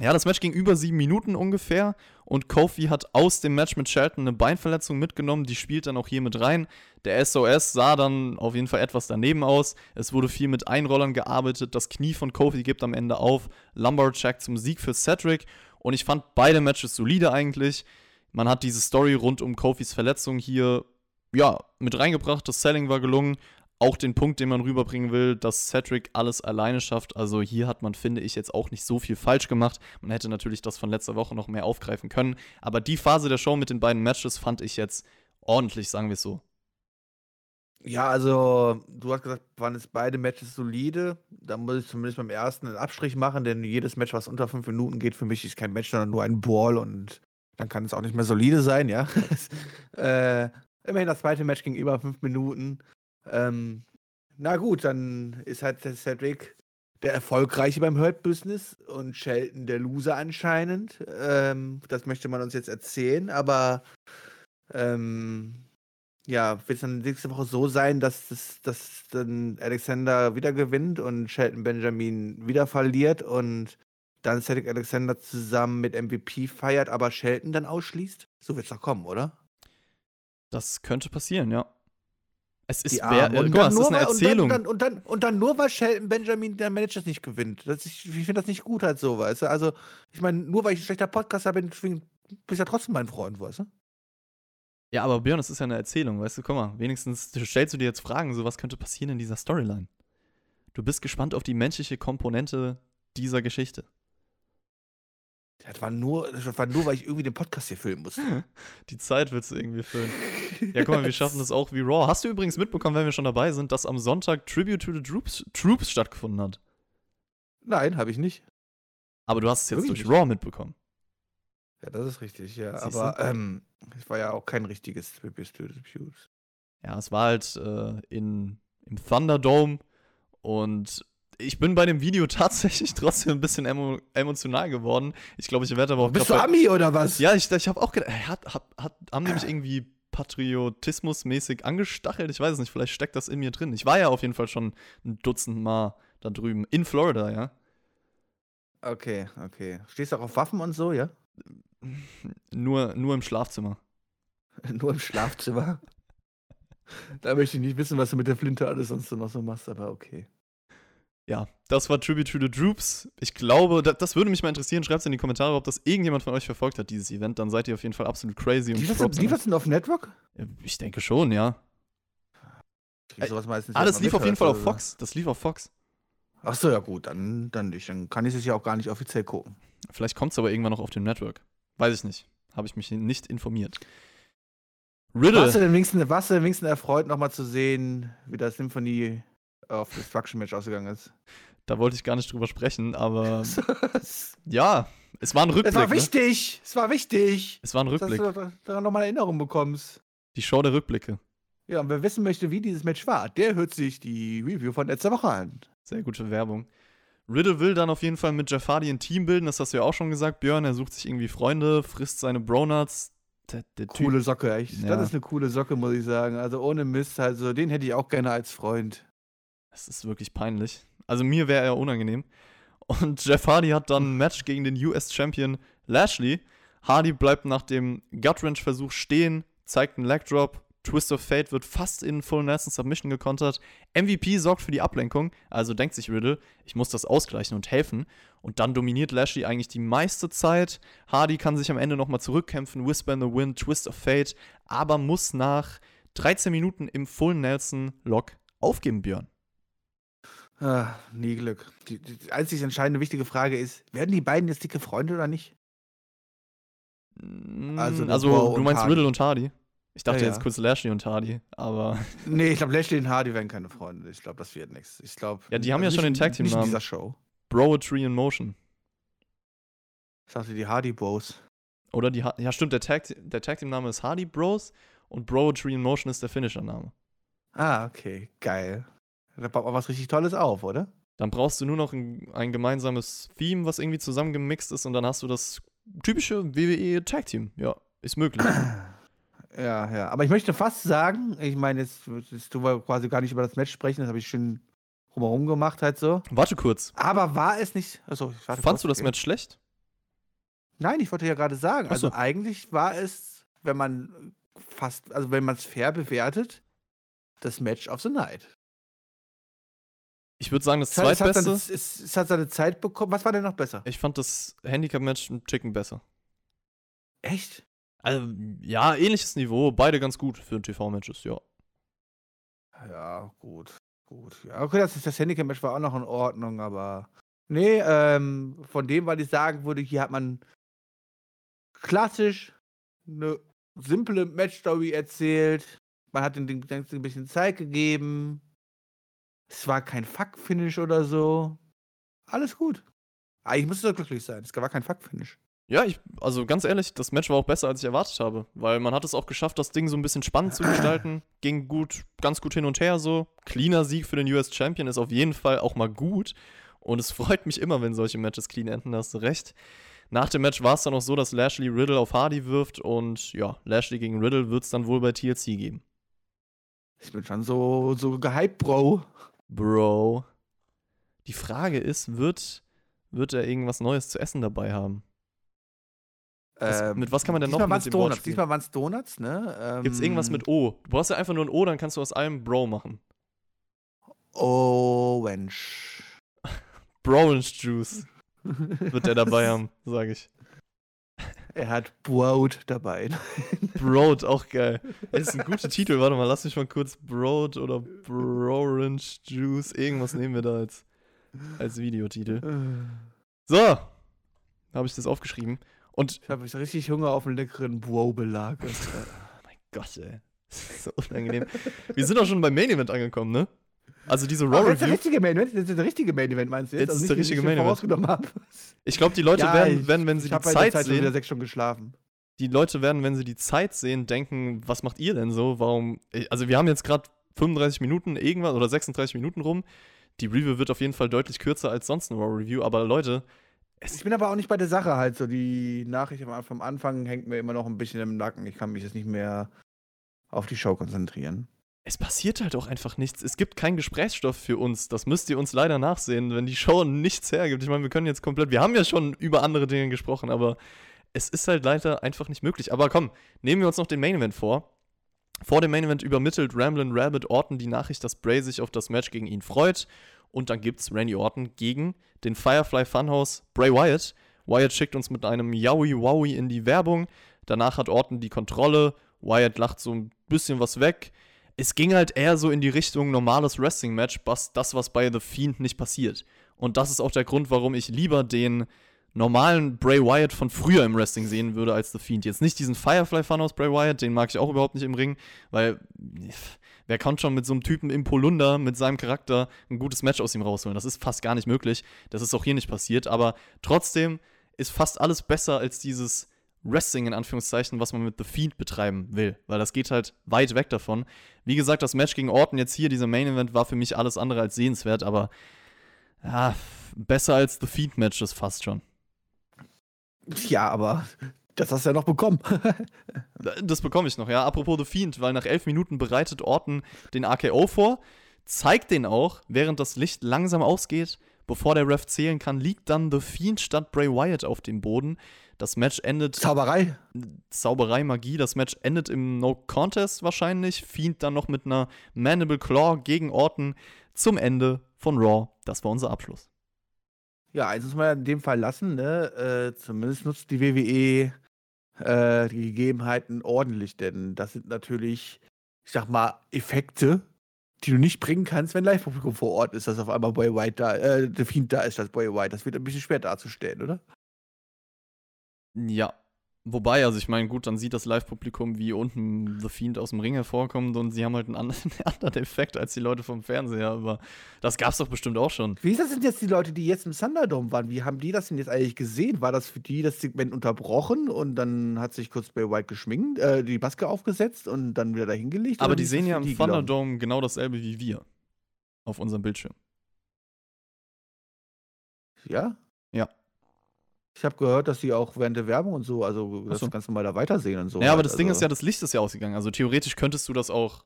Ja, das Match ging über sieben Minuten ungefähr und Kofi hat aus dem Match mit Shelton eine Beinverletzung mitgenommen, die spielt dann auch hier mit rein. Der SOS sah dann auf jeden Fall etwas daneben aus. Es wurde viel mit Einrollern gearbeitet, das Knie von Kofi gibt am Ende auf. Lumberjack zum Sieg für Cedric und ich fand beide Matches solide eigentlich. Man hat diese Story rund um Kofis Verletzung hier ja, mit reingebracht, das Selling war gelungen auch den Punkt, den man rüberbringen will, dass Cedric alles alleine schafft. Also hier hat man, finde ich, jetzt auch nicht so viel falsch gemacht. Man hätte natürlich das von letzter Woche noch mehr aufgreifen können. Aber die Phase der Show mit den beiden Matches fand ich jetzt ordentlich, sagen wir es so. Ja, also du hast gesagt, waren jetzt beide Matches solide. Da muss ich zumindest beim ersten einen Abstrich machen, denn jedes Match, was unter fünf Minuten geht, für mich ist kein Match, sondern nur ein Ball und Dann kann es auch nicht mehr solide sein, ja. äh, immerhin das zweite Match ging über fünf Minuten. Ähm, na gut, dann ist halt der Cedric der Erfolgreiche beim Hurt Business und Shelton der Loser anscheinend. Ähm, das möchte man uns jetzt erzählen, aber ähm, ja, wird es dann nächste Woche so sein, dass, das, dass dann Alexander wieder gewinnt und Shelton Benjamin wieder verliert und dann Cedric Alexander zusammen mit MVP feiert, aber Shelton dann ausschließt? So wird es doch kommen, oder? Das könnte passieren, ja. Es ist, wer, äh, Und guck mal, dann es nur ist eine weil- Erzählung. Und dann, und, dann, und, dann, und dann nur, weil Shelton Benjamin der Manager nicht gewinnt. Das ist, ich finde das nicht gut halt so, weißt du? Also, ich meine, nur weil ich ein schlechter Podcaster bin, deswegen bist du ja trotzdem mein Freund, weißt du? Ja, aber Björn, das ist ja eine Erzählung, weißt du, guck mal, wenigstens stellst du dir jetzt Fragen, so was könnte passieren in dieser Storyline. Du bist gespannt auf die menschliche Komponente dieser Geschichte. Das war nur, das war nur, weil ich irgendwie den Podcast hier filmen musste. Die Zeit willst du irgendwie füllen. Ja, guck mal, wir schaffen das auch wie Raw. Hast du übrigens mitbekommen, wenn wir schon dabei sind, dass am Sonntag Tribute to the Troops, Troops stattgefunden hat? Nein, habe ich nicht. Aber du hast es jetzt Wirklich durch nicht. Raw mitbekommen. Ja, das ist richtig, ja. Siehst aber ähm, es war ja auch kein richtiges Tribute to the Pews. Ja, es war halt äh, in, im Thunderdome und ich bin bei dem Video tatsächlich trotzdem ein bisschen emo emotional geworden. Ich glaube, ich werde aber auch Bist du Ami oder was? Ja, ich, ich habe auch gedacht, hat, hat, hat, haben die mich irgendwie patriotismusmäßig angestachelt? Ich weiß es nicht, vielleicht steckt das in mir drin. Ich war ja auf jeden Fall schon ein Dutzend Mal da drüben, in Florida, ja. Okay, okay. Stehst du auch auf Waffen und so, ja? Nur, nur im Schlafzimmer. Nur im Schlafzimmer. da möchte ich nicht wissen, was du mit der Flinte alles sonst noch so machst, aber okay. Ja, das war Tribute to the Troops. Ich glaube, das, das würde mich mal interessieren. Schreibt es in die Kommentare, ob das irgendjemand von euch verfolgt hat, dieses Event. Dann seid ihr auf jeden Fall absolut crazy. Und Lief das, Props lief das denn auf Network? Ich denke schon, ja. Ich sowas meistens Ah, das lief auf jeden Fall auf Fox. Das lief auf Fox. Ach so, ja gut, dann, dann nicht. Dann kann ich es ja auch gar nicht offiziell gucken. Vielleicht kommt es aber irgendwann noch auf dem Network. Weiß ich nicht. Habe ich mich nicht informiert. Riddle. Warst du denn wenigstens, warst du denn wenigstens erfreut, nochmal zu sehen, wie das Symphony auf Destruction Match ausgegangen ist? Da wollte ich gar nicht drüber sprechen, aber es ja, es war ein Rückblick. war ne? wichtig! Es war wichtig! Es war ein Dass Rückblick. du daran nochmal Erinnerung bekommst. Die Show der Rückblicke. Ja, und wer wissen möchte, wie dieses Match war, der hört sich die Review von letzter Woche an. Sehr gute Werbung. Riddle will dann auf jeden Fall mit Jeff Hardy ein Team bilden, das hast du ja auch schon gesagt, Björn. Er sucht sich irgendwie Freunde, frisst seine Bronuts. Der, der Coole Socke, echt. Ja. Das ist eine coole Socke, muss ich sagen. Also ohne Mist, also den hätte ich auch gerne als Freund. Das ist wirklich peinlich. Also mir wäre er unangenehm. Und Jeff Hardy hat dann ein Match gegen den US-Champion Lashley. Hardy bleibt nach dem Gut-Wrench-Versuch stehen, zeigt einen Leg-Drop. Twist of Fate wird fast in Full Nelson Submission gekontert. MVP sorgt für die Ablenkung, also denkt sich Riddle, ich muss das ausgleichen und helfen. Und dann dominiert Lashley eigentlich die meiste Zeit. Hardy kann sich am Ende nochmal zurückkämpfen, Whisper in the Wind, Twist of Fate, aber muss nach 13 Minuten im Full Nelson Lock aufgeben, Björn. Ah, nie Glück. Die, die einzig entscheidende wichtige Frage ist, werden die beiden jetzt dicke Freunde oder nicht? Also, Also also du meinst Hardy. Riddle und Hardy? Ich dachte Ja, jetzt ja. kurz Lashley und Hardy, aber Nee, ich glaube, Lashley und Hardy werden keine Freunde. Ich glaube, das wird nichts. Ich glaube. Ja, die haben ja schon den Tag Team Namen. dieser Show. Broetry in Motion. Ich dachte, die Hardy Bros. Oder die, Ha- ja stimmt, der Tag, der Tag Team Name ist Hardy Bros und Broetry in Motion ist der Finisher-Name. Ah, okay. Geil. Da baut man was richtig Tolles auf, oder? Dann brauchst du nur noch ein, ein gemeinsames Theme, was irgendwie zusammengemixt ist und dann hast du das typische WWE Tag Team. Ja, ist möglich. Ja, ja. Aber ich möchte fast sagen, ich meine, jetzt, jetzt tun wir quasi gar nicht über das Match sprechen, das habe ich schön drumherum gemacht, halt so. Warte kurz. Aber war es nicht. Achso, ich warte kurz, Fandst du das. Match schlecht? Nein, ich wollte ja gerade sagen. Ach so. Also eigentlich war es, wenn man fast, also wenn man es fair bewertet, das Match of the Night. Ich würde sagen, das Es hat, es, hat seine, zweitbeste. es, es hat seine Zeit bekommen. Was war denn noch besser? Ich fand das Handicap-Match ein Ticken besser. Echt? Also, ja, ähnliches Niveau, beide ganz gut für TV-Matches, ja. Ja, gut. Gut. Ja, okay, das, das Handicap-Match war auch noch in Ordnung, aber. Nee, ähm, von dem, weil ich sagen würde, hier hat man klassisch eine simple Match-Story erzählt. Man hat den Ding ein bisschen Zeit gegeben. Es war kein Fuck-Finish oder so. Alles gut. Eigentlich müsste er glücklich sein. Es war kein Fuck-Finish. Ja, ich, also ganz ehrlich, das Match war auch besser, als ich erwartet habe. Weil man hat es auch geschafft, das Ding so ein bisschen spannend zu gestalten. Ging gut, ganz gut hin und her so. Cleaner Sieg für den US Champion ist auf jeden Fall auch mal gut. Und es freut mich immer, wenn solche Matches clean enden, da hast du recht. Nach dem Match war es dann auch so, dass Lashley Riddle auf Hardy wirft und ja, Lashley gegen Riddle wird es dann wohl bei TLC geben. Ich bin schon so, so gehypt, Bro. Bro. Die Frage ist, wird, wird er irgendwas Neues zu essen dabei haben? Was, Ähm, mit was kann man denn noch mit waren's dem Donuts. Wort? Diesmal waren es Donuts, ne? Ähm, Gibt's irgendwas mit O? Du brauchst ja einfach nur ein O, dann kannst du aus allem Bro machen. Orange. Brorange Juice wird er dabei haben, sage ich. Er hat Brot dabei. Broad, auch geil. Das ist ein guter Titel. Warte mal, lass mich mal kurz Broad oder Brorange Juice. Irgendwas nehmen wir da als, als Videotitel. So, da habe ich das aufgeschrieben. Und, Ich habe richtig Hunger auf einen leckeren Bro-Belag. mein Gott, ey. Das ist so unangenehm. Wir sind auch schon beim Main Event angekommen, ne? Also diese Raw das ist der Review. richtige Main Event. Das ist der richtige Main Event, meinst du jetzt? Jetzt ist nicht, der richtige ich Main Event. Ich glaube, die Leute Ja, werden, werden, wenn sie die Zeit Zeit schon wieder sehen, sechs Stunden geschlafen. die Leute werden, wenn sie die Zeit sehen, denken, was macht ihr denn so? Warum? Also wir haben jetzt gerade 35 Minuten irgendwas oder 36 Minuten rum. Die Review wird auf jeden Fall deutlich kürzer als sonst eine Raw Review, aber Leute, Ich bin aber auch nicht bei der Sache halt so. Die Nachricht vom Anfang hängt mir immer noch ein bisschen im Nacken. Ich kann mich jetzt nicht mehr auf die Show konzentrieren. Es passiert halt auch einfach nichts. Es gibt keinen Gesprächsstoff für uns. Das müsst ihr uns leider nachsehen, wenn die Show nichts hergibt. Ich meine, wir können jetzt komplett, wir haben ja schon über andere Dinge gesprochen, aber es ist halt leider einfach nicht möglich. Aber komm, nehmen wir uns noch den Main Event vor. Vor dem Main Event übermittelt Ramblin' Rabbit Orton die Nachricht, dass Bray sich auf das Match gegen ihn freut. Und dann gibt's Randy Orton gegen den Firefly Funhouse Bray Wyatt. Wyatt schickt uns mit einem Yowie Wowie in die Werbung. Danach hat Orton die Kontrolle. Wyatt lacht so ein bisschen was weg. Es ging halt eher so in die Richtung normales Wrestling-Match, was das, was bei The Fiend nicht passiert. Und das ist auch der Grund, warum ich lieber den normalen Bray Wyatt von früher im Wrestling sehen würde als The Fiend. Jetzt nicht diesen Firefly Fun aus Bray Wyatt, den mag ich auch überhaupt nicht im Ring, weil wer kann schon mit so einem Typen im Polunder, mit seinem Charakter, ein gutes Match aus ihm rausholen? Das ist fast gar nicht möglich. Das ist auch hier nicht passiert, aber trotzdem ist fast alles besser als dieses Wrestling in Anführungszeichen, was man mit The Fiend betreiben will, weil das geht halt weit weg davon. Wie gesagt, das Match gegen Orton jetzt hier, dieser Main Event, war für mich alles andere als sehenswert, aber ja, besser als The Fiend Matches fast schon. Ja, aber das hast du ja noch bekommen. Das bekomme ich noch, ja. Apropos The Fiend, weil nach elf Minuten bereitet Orton den AKO vor, zeigt den auch, während das Licht langsam ausgeht, bevor der Ref zählen kann, liegt dann The Fiend statt Bray Wyatt auf dem Boden. Das Match endet Zauberei. Zauberei, Magie. Das Match endet im No Contest wahrscheinlich. Fiend dann noch mit einer Mandible Claw gegen Orton zum Ende von Raw. Das war unser Abschluss. Ja, eins muss man ja in dem Fall lassen, ne? Äh, zumindest nutzt die WWE äh, die Gegebenheiten ordentlich, denn das sind natürlich, ich sag mal, Effekte, die du nicht bringen kannst, wenn Live-Publikum vor Ort ist, dass auf einmal Boy White da, äh, der Fiend da ist, dass Boy White. Das wird ein bisschen schwer darzustellen, oder? Ja. Wobei, also ich meine, gut, dann sieht das Live-Publikum, wie unten The Fiend aus dem Ring hervorkommt und sie haben halt einen anderen, einen anderen Effekt als die Leute vom Fernseher, aber das gab's doch bestimmt auch schon. Wie ist das denn jetzt die Leute, die jetzt im Thunderdome waren? Wie haben die das denn jetzt eigentlich gesehen? War das für die das Segment unterbrochen und dann hat sich kurz Boy White geschminkt, äh, die Maske aufgesetzt und dann wieder dahingelegt? Aber die sehen ja im? Thunderdome genau dasselbe wie wir. Auf unserem Bildschirm. Ja? Ja. Ich habe gehört, dass sie auch während der Werbung und so, also Ach das so. ganz normal da weitersehen und so. Ja, aber halt, das Ding also- ist ja, das Licht ist ja ausgegangen. Also theoretisch könntest du das auch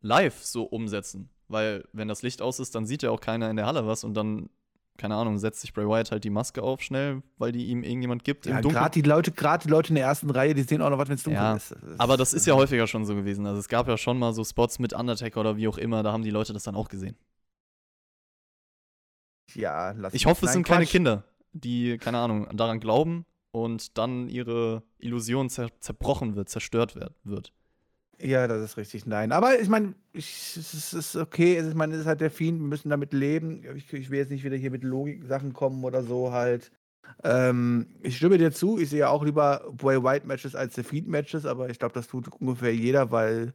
live so umsetzen. Weil, wenn das Licht aus ist, dann sieht ja auch keiner in der Halle was und dann, keine Ahnung, setzt sich Bray Wyatt halt die Maske auf schnell, weil die ihm irgendjemand gibt Ja, gerade die Leute, gerade die Leute in der ersten Reihe, die sehen auch noch was, wenn es dunkel Ja, ist. Aber das ist ja häufiger schon so gewesen. Also es gab ja schon mal so Spots mit Undertaker oder wie auch immer, da haben die Leute das dann auch gesehen. Ja, lass Ich hoffe, es sind keine Quatsch. Kinder, die, keine Ahnung, daran glauben und dann ihre Illusion zer zerbrochen wird, zerstört wird. wird. Ja, das ist richtig. Nein, aber ich meine, ich, es ist- es ist okay. Ich meine, es ist halt der Fiend, wir müssen damit leben. Ich, ich will jetzt nicht wieder hier mit Logik-Sachen kommen oder so halt. Ähm, ich stimme dir zu, ich sehe auch lieber Bray White-Matches als The Fiend-Matches, aber ich glaube, das tut ungefähr jeder, weil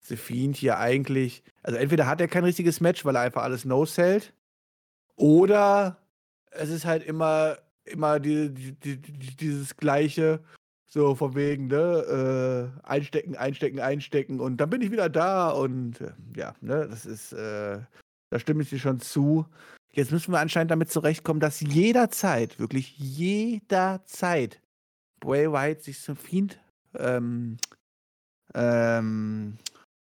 The Fiend hier eigentlich, also entweder hat er kein richtiges Match, weil er einfach alles no-sellt, oder es ist halt immer immer die, die, die, dieses gleiche, so von wegen, ne, äh, einstecken, einstecken, einstecken und dann bin ich wieder da und äh, ja, ne, das ist, äh, da stimme ich dir schon zu. Jetzt müssen wir anscheinend damit zurechtkommen, dass jederzeit, wirklich jederzeit, Bray White sich zum Fiend ähm, ähm,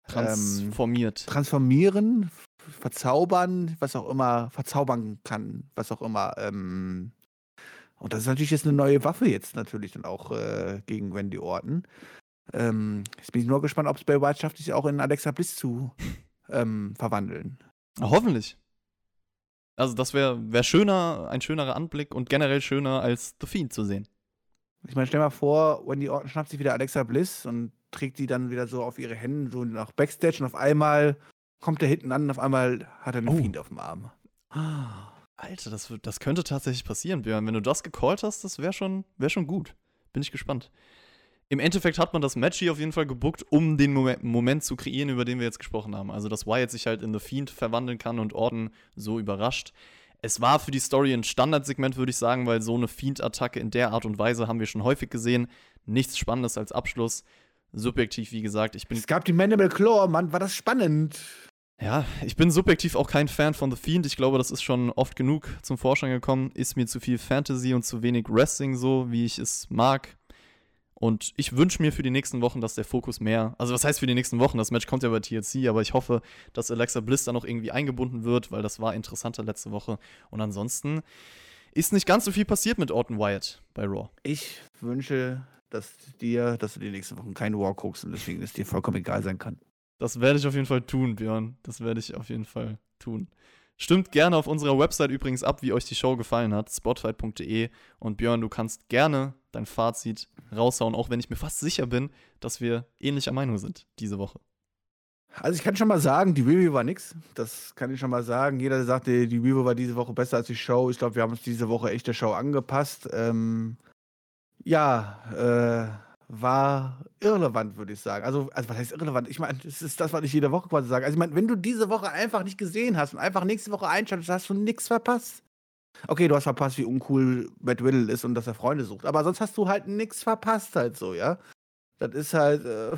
transformiert. Ähm, transformieren, verzaubern, was auch immer, verzaubern kann, was auch immer. Ähm, und das ist natürlich jetzt eine neue Waffe jetzt natürlich dann auch äh, gegen Wendy Orton. Ähm, jetzt bin ich nur gespannt, ob es Bray White schafft, sich auch in Alexa Bliss zu ähm, verwandeln. Hoffentlich. Also das wäre wär schöner, ein schönerer Anblick und generell schöner als The Fiend zu sehen. Ich meine, stell mal vor, Wendy Orton schnappt sich wieder Alexa Bliss und trägt die dann wieder so auf ihre Hände, so nach Backstage und auf einmal kommt er hinten an und auf einmal hat er einen oh. Fiend auf dem Arm. Alter, das, das könnte tatsächlich passieren, Björn. Wenn du das gecallt hast, das wäre schon, wär schon gut. Bin ich gespannt. Im Endeffekt hat man das Match hier auf jeden Fall gebuckt, um den Moment, Moment, zu kreieren, über den wir jetzt gesprochen haben. Also, dass Wyatt sich halt in The Fiend verwandeln kann und Orton so überrascht. Es war für die Story ein Standardsegment, würde ich sagen, weil so eine Fiend-Attacke in der Art und Weise haben wir schon häufig gesehen. Nichts Spannendes als Abschluss. Subjektiv, wie gesagt, ich bin. Es gab die Mandible Claw, Mann, war das spannend. Ja, ich bin subjektiv auch kein Fan von The Fiend. Ich glaube, das ist schon oft genug zum Vorschein gekommen. Ist mir zu viel Fantasy und zu wenig Wrestling so, wie ich es mag. Und ich wünsche mir für die nächsten Wochen, dass der Fokus mehr, also was heißt für die nächsten Wochen? Das Match kommt ja bei TLC, aber ich hoffe, dass Alexa Bliss da noch irgendwie eingebunden wird, weil das war interessanter letzte Woche. Und ansonsten ist nicht ganz so viel passiert mit Orton Wyatt bei Raw. Ich wünsche dass dir, dass du die nächsten Wochen keine War guckst und deswegen es dir vollkommen egal sein kann. Das werde ich auf jeden Fall tun, Björn. Das werde ich auf jeden Fall tun. Stimmt gerne auf unserer Website übrigens ab, wie euch die Show gefallen hat, spotfight.de. Und Björn, du kannst gerne dein Fazit raushauen, auch wenn ich mir fast sicher bin, dass wir ähnlicher Meinung sind diese Woche. Also ich kann schon mal sagen, die Review war nix. Das kann ich schon mal sagen. Jeder sagt, die Review war diese Woche besser als die Show. Ich glaube, wir haben uns diese Woche echt der Show angepasst. Ähm, ja, äh, war irrelevant, würde ich sagen. Also, also was heißt irrelevant? Ich meine, das ist das, was ich jede Woche quasi sage. Also, ich meine, wenn du diese Woche einfach nicht gesehen hast und einfach nächste Woche einschaltest, hast du nichts verpasst. Okay, du hast verpasst, wie uncool Matt Riddle ist und dass er Freunde sucht. Aber sonst hast du halt nichts verpasst, halt so, ja. Das ist halt. Äh,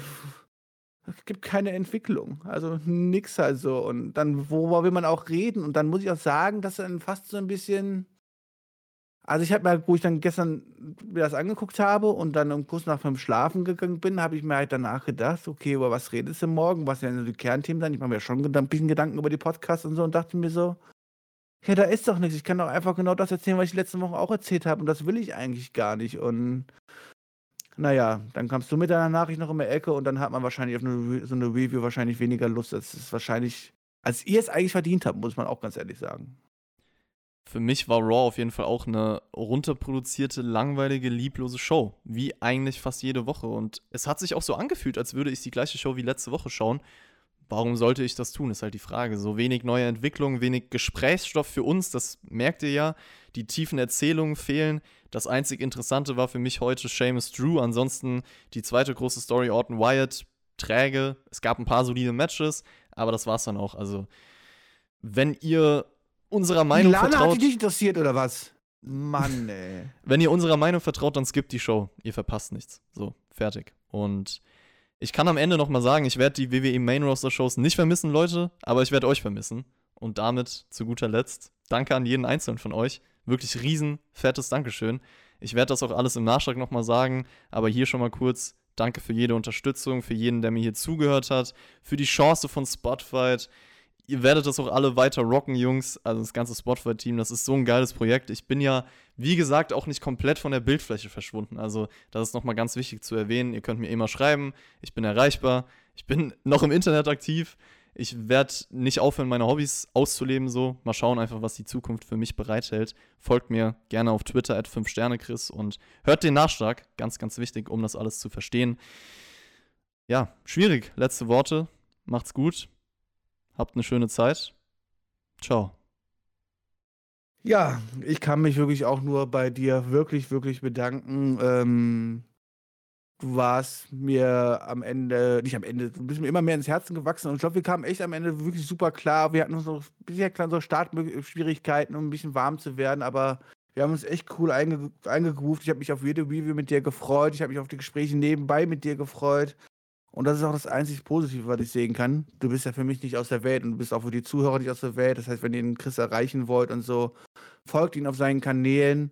es gibt keine Entwicklung. Also nix halt so. Und dann, worüber will man auch reden? Und dann muss ich auch sagen, dass dann fast so ein bisschen also ich habe mir, wo ich dann gestern mir das angeguckt habe und dann um kurz nach fünf schlafen gegangen bin, habe ich mir halt danach gedacht, okay, über was redest du morgen? Was sind denn die Kernthemen dann? Ich mache mir schon ein bisschen Gedanken über die Podcasts und so und dachte mir so, ja, da ist doch nichts. Ich kann doch einfach genau das erzählen, was ich letzte Woche auch erzählt habe und das will ich eigentlich gar nicht. Und naja, dann kamst du mit deiner Nachricht noch in der Ecke und dann hat man wahrscheinlich auf eine, so eine Review wahrscheinlich weniger Lust, als es wahrscheinlich, als ihr es eigentlich verdient habt, muss man auch ganz ehrlich sagen für mich war Raw auf jeden Fall auch eine runterproduzierte, langweilige, lieblose Show. Wie eigentlich fast jede Woche. Und es hat sich auch so angefühlt, als würde ich die gleiche Show wie letzte Woche schauen. Warum sollte ich das tun, ist halt die Frage. So wenig neue Entwicklung, wenig Gesprächsstoff für uns, das merkt ihr ja. Die tiefen Erzählungen fehlen. Das einzig Interessante war für mich heute Seamus Drew. Ansonsten die zweite große Story, Orton Wyatt, träge. Es gab ein paar solide Matches, aber das war's dann auch. Also, wenn ihr unserer Meinung Lana vertraut. hat dich interessiert oder was? Mann, ey. Wenn ihr unserer Meinung vertraut, dann skippt die Show. Ihr verpasst nichts. So, fertig. Und ich kann am Ende nochmal sagen, ich werde die WWE Main Roster Shows nicht vermissen, Leute, aber ich werde euch vermissen. Und damit zu guter Letzt, danke an jeden einzelnen von euch. Wirklich riesen, fettes Dankeschön. Ich werde das auch alles im Nachschlag nochmal sagen, aber hier schon mal kurz, danke für jede Unterstützung, für jeden, der mir hier zugehört hat, für die Chance von Spotfight, ihr werdet das auch alle weiter rocken, Jungs. Also das ganze Spotify-Team, das ist so ein geiles Projekt. Ich bin ja, wie gesagt, auch nicht komplett von der Bildfläche verschwunden. Also das ist nochmal ganz wichtig zu erwähnen. Ihr könnt mir immer schreiben. Ich bin erreichbar. Ich bin noch im Internet aktiv. Ich werde nicht aufhören, meine Hobbys auszuleben so. Mal schauen einfach, was die Zukunft für mich bereithält. Folgt mir gerne auf Twitter at 5sternechris und hört den Nachschlag. Ganz, ganz wichtig, um das alles zu verstehen. Ja, schwierig. Letzte Worte. Macht's gut. Habt eine schöne Zeit. Ciao. Ja, ich kann mich wirklich auch nur bei dir wirklich, wirklich bedanken. Ähm, du warst mir am Ende, nicht am Ende, du bist mir immer mehr ins Herzen gewachsen und ich glaube, wir kamen echt am Ende wirklich super klar. Wir hatten so bisher kleine so Startschwierigkeiten, um ein bisschen warm zu werden, aber Wir haben uns echt cool einge eingegroovt. Ich habe mich auf jede Review mit dir gefreut. Ich habe mich auf die Gespräche nebenbei mit dir gefreut. Und das ist auch das einzig Positive, was ich sehen kann. Du bist ja für mich nicht aus der Welt und du bist auch für die Zuhörer nicht aus der Welt. Das heißt, wenn ihr den Chris erreichen wollt und so, folgt ihn auf seinen Kanälen.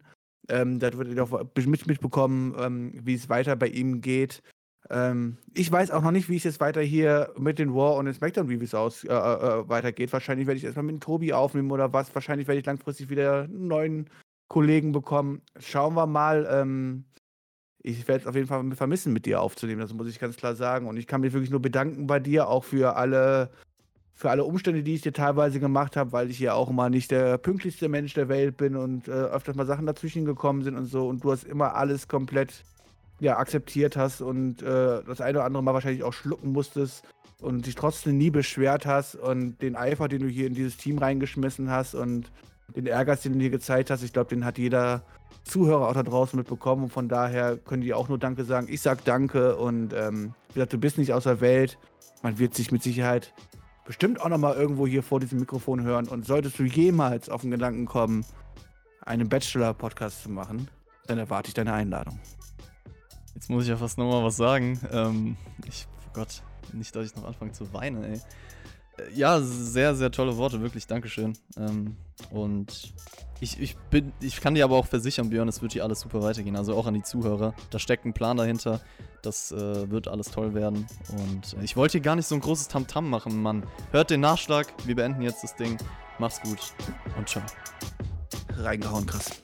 Ähm, da werdet ihr auch mit, mitbekommen, ähm, wie es weiter bei ihm geht. Ähm, ich weiß auch noch nicht, wie es jetzt weiter hier mit den War und den Smackdown Reviews aus äh, äh, weitergeht. Wahrscheinlich werde ich erstmal mit Tobi aufnehmen oder was. Wahrscheinlich werde ich langfristig wieder einen neuen Kollegen bekommen. Schauen wir mal. Ähm, ich werde es auf jeden Fall vermissen, mit dir aufzunehmen. Das muss ich ganz klar sagen. Und ich kann mich wirklich nur bedanken bei dir, auch für alle, für alle Umstände, die ich dir teilweise gemacht habe, weil ich ja auch immer nicht der pünktlichste Mensch der Welt bin und äh, öfters mal Sachen dazwischen gekommen sind und so. Und du hast immer alles komplett ja, akzeptiert hast und äh, das eine oder andere Mal wahrscheinlich auch schlucken musstest und dich trotzdem nie beschwert hast und den Eifer, den du hier in dieses Team reingeschmissen hast und den Ärger, den du hier gezeigt hast, ich glaube, den hat jeder Zuhörer auch da draußen mitbekommen und von daher können die auch nur Danke sagen. Ich sag Danke und ähm, wie gesagt, du bist nicht aus der Welt. Man wird sich mit Sicherheit bestimmt auch nochmal irgendwo hier vor diesem Mikrofon hören und solltest du jemals auf den Gedanken kommen, einen Bachelor-Podcast zu machen, dann erwarte ich deine Einladung. Jetzt muss ich ja fast nochmal was sagen. Ähm, ich, oh Gott, nicht, dass ich noch anfange zu weinen, ey. Äh, ja, sehr, sehr tolle Worte, wirklich, Dankeschön. Ähm, und ich, ich, bin, ich kann dir aber auch versichern, Björn, es wird hier alles super weitergehen. Also auch an die Zuhörer. Da steckt ein Plan dahinter. Das äh, wird alles toll werden. Und ich wollte hier gar nicht so ein großes Tamtam -Tam machen, Mann. Hört den Nachschlag. Wir beenden jetzt das Ding. Mach's gut und ciao. Reingehauen, krass.